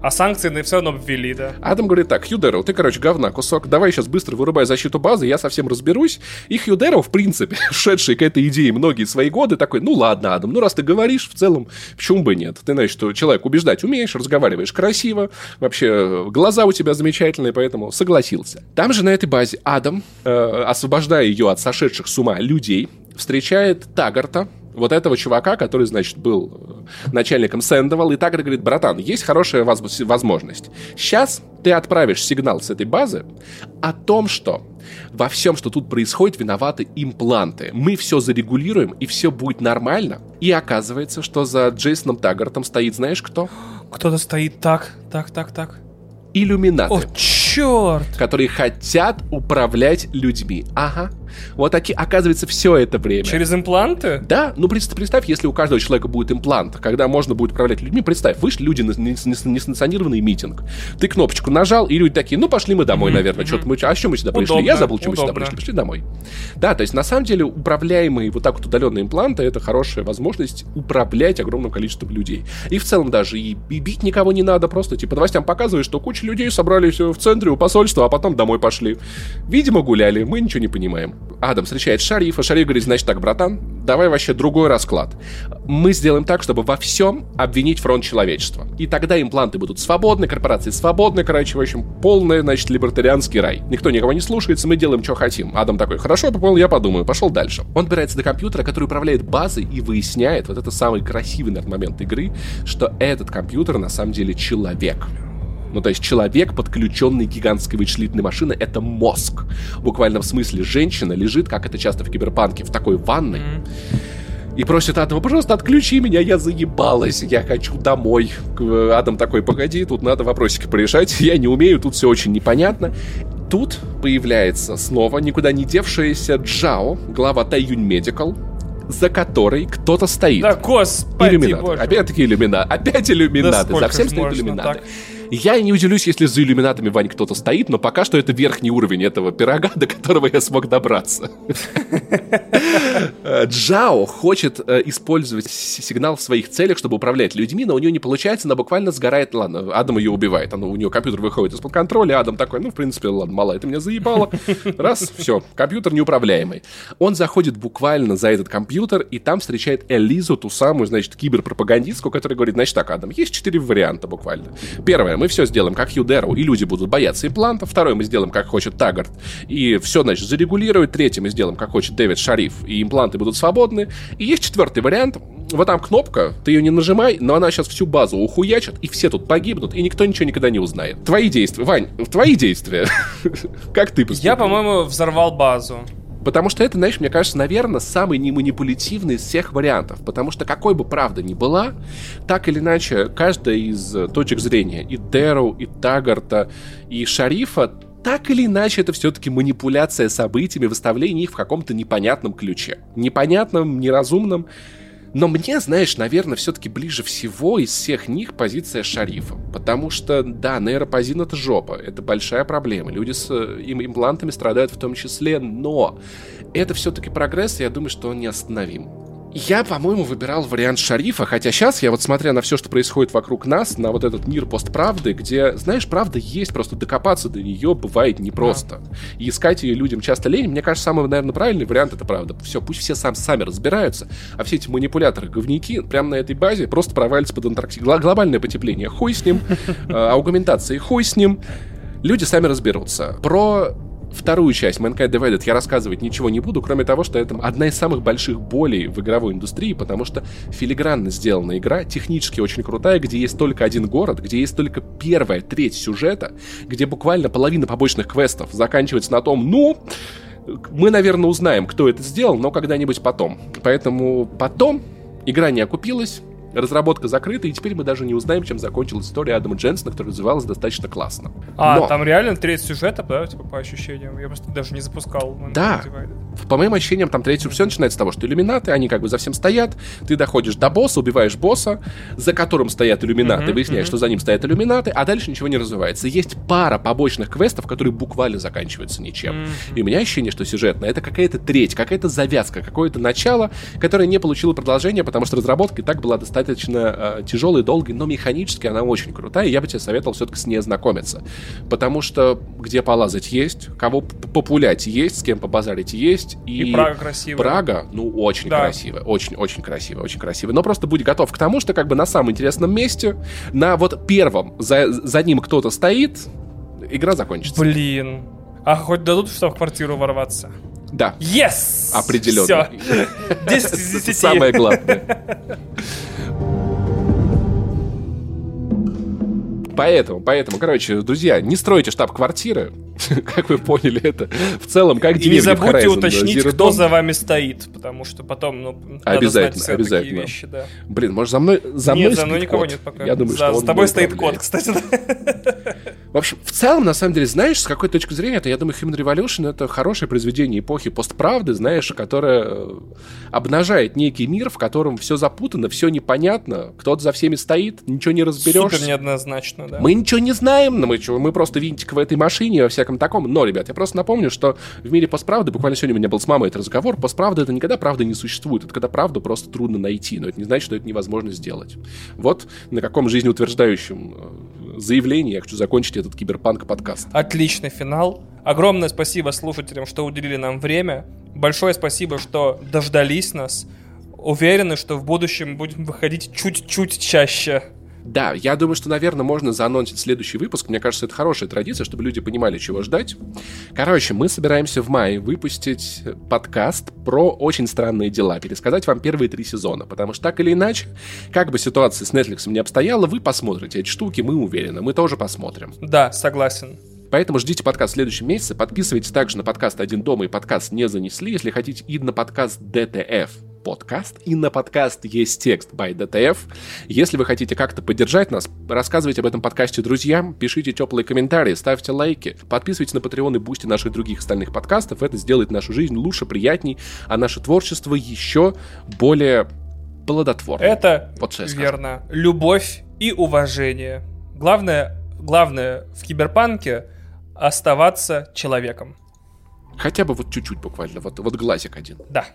А санкции все равно ввели, да. Адам говорит так, Хьюдерл, ты, короче, говна кусок, давай сейчас быстро вырубай защиту базы, я совсем разберусь. И Хьюдерл, в принципе, шедший к этой идее многие свои годы, такой, ну ладно, Адам, ну раз ты говоришь, в целом, почему бы нет? Ты, знаешь, что человек убеждать умеешь, разговариваешь красиво, вообще глаза у тебя замечательные, поэтому согласился. Там же на этой базе Адам, э, освобождая ее от сошедших с ума людей, встречает Тагарта, вот этого чувака, который, значит, был э, начальником Сэндовал, и так говорит, братан, есть хорошая возможность. Сейчас ты отправишь сигнал с этой базы о том, что во всем, что тут происходит, виноваты импланты. Мы все зарегулируем, и все будет нормально. И оказывается, что за Джейсоном Таггартом стоит, знаешь кто? Кто-то стоит так, так, так, так. Иллюминаты. О, черт! Которые хотят управлять людьми. Ага. Вот оказывается, все это время. Через импланты? Да, ну представь, если у каждого человека будет имплант, когда можно будет управлять людьми, представь, вышли люди на несанкционированный митинг. Ты кнопочку нажал, и люди такие, ну пошли мы домой, mm-hmm. наверное, mm-hmm. что-то мы, а что мы сюда пришли? Я забыл, что мы сюда пришли, пошли домой. Да, то есть на самом деле управляемые вот так вот удаленные импланты это хорошая возможность управлять огромным количеством людей. И в целом даже и, и бить никого не надо, просто типа новостям показывают, что куча людей собрались в центре у посольства, а потом домой пошли. Видимо, гуляли, мы ничего не понимаем. Адам встречает Шарифа, Шариф говорит, значит так, братан, давай вообще другой расклад. Мы сделаем так, чтобы во всем обвинить фронт человечества. И тогда импланты будут свободны, корпорации свободны, короче, в общем, полный, значит, либертарианский рай. Никто никого не слушается, мы делаем, что хотим. Адам такой, хорошо, понял, я подумаю, пошел дальше. Он добирается до компьютера, который управляет базой и выясняет, вот это самый красивый, наверное, момент игры, что этот компьютер на самом деле человек. Ну, то есть человек, подключенный к гигантской вычислительной машине, это мозг. Буквально в смысле, женщина лежит, как это часто в киберпанке, в такой ванной. И просит Адама, пожалуйста, отключи меня, я заебалась, я хочу домой. Адам такой, погоди, тут надо вопросики порешать, я не умею, тут все очень непонятно. тут появляется снова никуда не девшаяся Джао, глава Тайюнь Медикал, за которой кто-то стоит. Да, господи, иллюминаты. боже. Опять-таки иллюминаты. Опять иллюминаты. Да за всем можно иллюминаты. так? Я не удивлюсь, если за иллюминатами, Вань, кто-то стоит, но пока что это верхний уровень этого пирога, до которого я смог добраться. Джао хочет э, использовать сигнал в своих целях, чтобы управлять людьми, но у нее не получается, она буквально сгорает. Ладно, Адам ее убивает, она, у нее компьютер выходит из-под контроля, Адам такой, ну, в принципе, ладно, малая, ты меня заебала. Раз, все, компьютер неуправляемый. Он заходит буквально за этот компьютер, и там встречает Элизу, ту самую, значит, киберпропагандистку, которая говорит, значит так, Адам, есть четыре варианта буквально. Первое, мы все сделаем как Юдеру, и люди будут бояться имплантов. Второе, мы сделаем как хочет Таггарт, и все, значит, зарегулирует. Третье, мы сделаем как хочет Дэвид Шариф, и импланты будут свободны. И есть четвертый вариант, вот там кнопка, ты ее не нажимай, но она сейчас всю базу ухуячит, и все тут погибнут, и никто ничего никогда не узнает. Твои действия, Вань, твои действия. Как ты поступил? Я, по-моему, взорвал базу. Потому что это, знаешь, мне кажется, наверное, самый неманипулятивный из всех вариантов. Потому что какой бы правда ни была, так или иначе, каждая из э, точек зрения, и Дэру, и Таггарта, и Шарифа, так или иначе, это все-таки манипуляция событиями, выставление их в каком-то непонятном ключе. Непонятном, неразумном. Но мне, знаешь, наверное, все-таки ближе всего из всех них позиция шарифа. Потому что, да, нейропозин это жопа, это большая проблема. Люди с э, им- имплантами страдают в том числе, но это все-таки прогресс, и я думаю, что он неостановим. Я, по-моему, выбирал вариант шарифа, хотя сейчас я вот смотря на все, что происходит вокруг нас, на вот этот мир постправды, где, знаешь, правда есть, просто докопаться до нее бывает непросто. И искать ее людям часто лень. Мне кажется, самый, наверное, правильный вариант это правда. Все, пусть все сам, сами разбираются, а все эти манипуляторы, говнюки, прямо на этой базе просто провалятся под Антарктиду. Глобальное потепление, хуй с ним, э, аугментация, хуй с ним. Люди сами разберутся. Про Вторую часть Mankind Divided я рассказывать ничего не буду, кроме того, что это одна из самых больших болей в игровой индустрии, потому что филигранно сделана игра, технически очень крутая, где есть только один город, где есть только первая треть сюжета, где буквально половина побочных квестов заканчивается на том, ну, мы, наверное, узнаем, кто это сделал, но когда-нибудь потом. Поэтому потом игра не окупилась, разработка закрыта, и теперь мы даже не узнаем, чем закончилась история Адама Дженсона, которая развивалась достаточно классно. А, Но- там реально треть сюжета, да, типа, по ощущениям? Я просто даже не запускал. Да. Divided. По моим ощущениям, там третий все начинается с того, что иллюминаты, они как бы за всем стоят, ты доходишь до босса, убиваешь босса, за которым стоят иллюминаты, Мгм, выясняешь, мгм. что за ним стоят иллюминаты, а дальше ничего не развивается. Есть пара побочных квестов, которые буквально заканчиваются ничем. Мгм. И у меня ощущение, что сюжетно это какая-то треть, какая-то завязка, какое-то начало, которое не получило продолжения, потому что разработка и так была достаточно э, тяжелой, долгой, но механически она очень крутая, и я бы тебе советовал все-таки с ней ознакомиться. Потому что где полазать есть, кого популять есть, с кем побазарить есть, и... И Прага красивая. Прага, ну, очень Да. красиво, очень-очень красиво, очень красиво. Но просто будь готов к тому, что как бы на самом интересном месте, на вот первом, за, за ним кто-то стоит, игра закончится. Блин. А хоть дадут что в квартиру ворваться? Да, Yes! определенно. Всё. 10 из Это 10. самое главное. Поэтому, поэтому, короче, друзья, не стройте штаб-квартиры, как вы поняли это. В целом, как И не забудьте Horizon уточнить, Zero кто Dawn. за вами стоит, потому что потом, ну, надо Обязательно, знать все обязательно. такие вещи, да. Блин, может, за мной, за мной нет, за мной никого кот? нет пока. Я думаю, за, что он за тобой мной стоит управляет. кот, кстати. В общем, в целом, на самом деле, знаешь, с какой точки зрения, это, я думаю, Human Revolution — это хорошее произведение эпохи постправды, знаешь, которое э, обнажает некий мир, в котором все запутано, все непонятно, кто-то за всеми стоит, ничего не разберешь. Супер неоднозначно, да. Мы ничего не знаем, но мы, чё, мы просто винтик в этой машине, во всяком таком. Но, ребят, я просто напомню, что в мире постправды, буквально сегодня у меня был с мамой этот разговор, постправда это никогда правды не существует, это когда правду просто трудно найти, но это не значит, что это невозможно сделать. Вот на каком жизнеутверждающем э, заявлении я хочу закончить этот киберпанк-подкаст. Отличный финал. Огромное спасибо слушателям, что уделили нам время. Большое спасибо, что дождались нас. Уверены, что в будущем будем выходить чуть-чуть чаще. Да, я думаю, что, наверное, можно заанонсить следующий выпуск. Мне кажется, это хорошая традиция, чтобы люди понимали, чего ждать. Короче, мы собираемся в мае выпустить подкаст про очень странные дела, пересказать вам первые три сезона, потому что так или иначе, как бы ситуация с Netflix не обстояла, вы посмотрите эти штуки, мы уверены, мы тоже посмотрим. Да, согласен. Поэтому ждите подкаст в следующем месяце. Подписывайтесь также на подкаст «Один дома» и подкаст «Не занесли», если хотите, и на подкаст «ДТФ». Подкаст, и на подкаст есть текст by DTF. Если вы хотите как-то поддержать нас, рассказывайте об этом подкасте друзьям, пишите теплые комментарии, ставьте лайки, подписывайтесь на Patreon и Boosty наших других остальных подкастов. Это сделает нашу жизнь лучше, приятней, а наше творчество еще более плодотворным. Это вот верно. Любовь и уважение. Главное, главное в киберпанке оставаться человеком. Хотя бы вот чуть-чуть буквально, вот, вот глазик один. Да.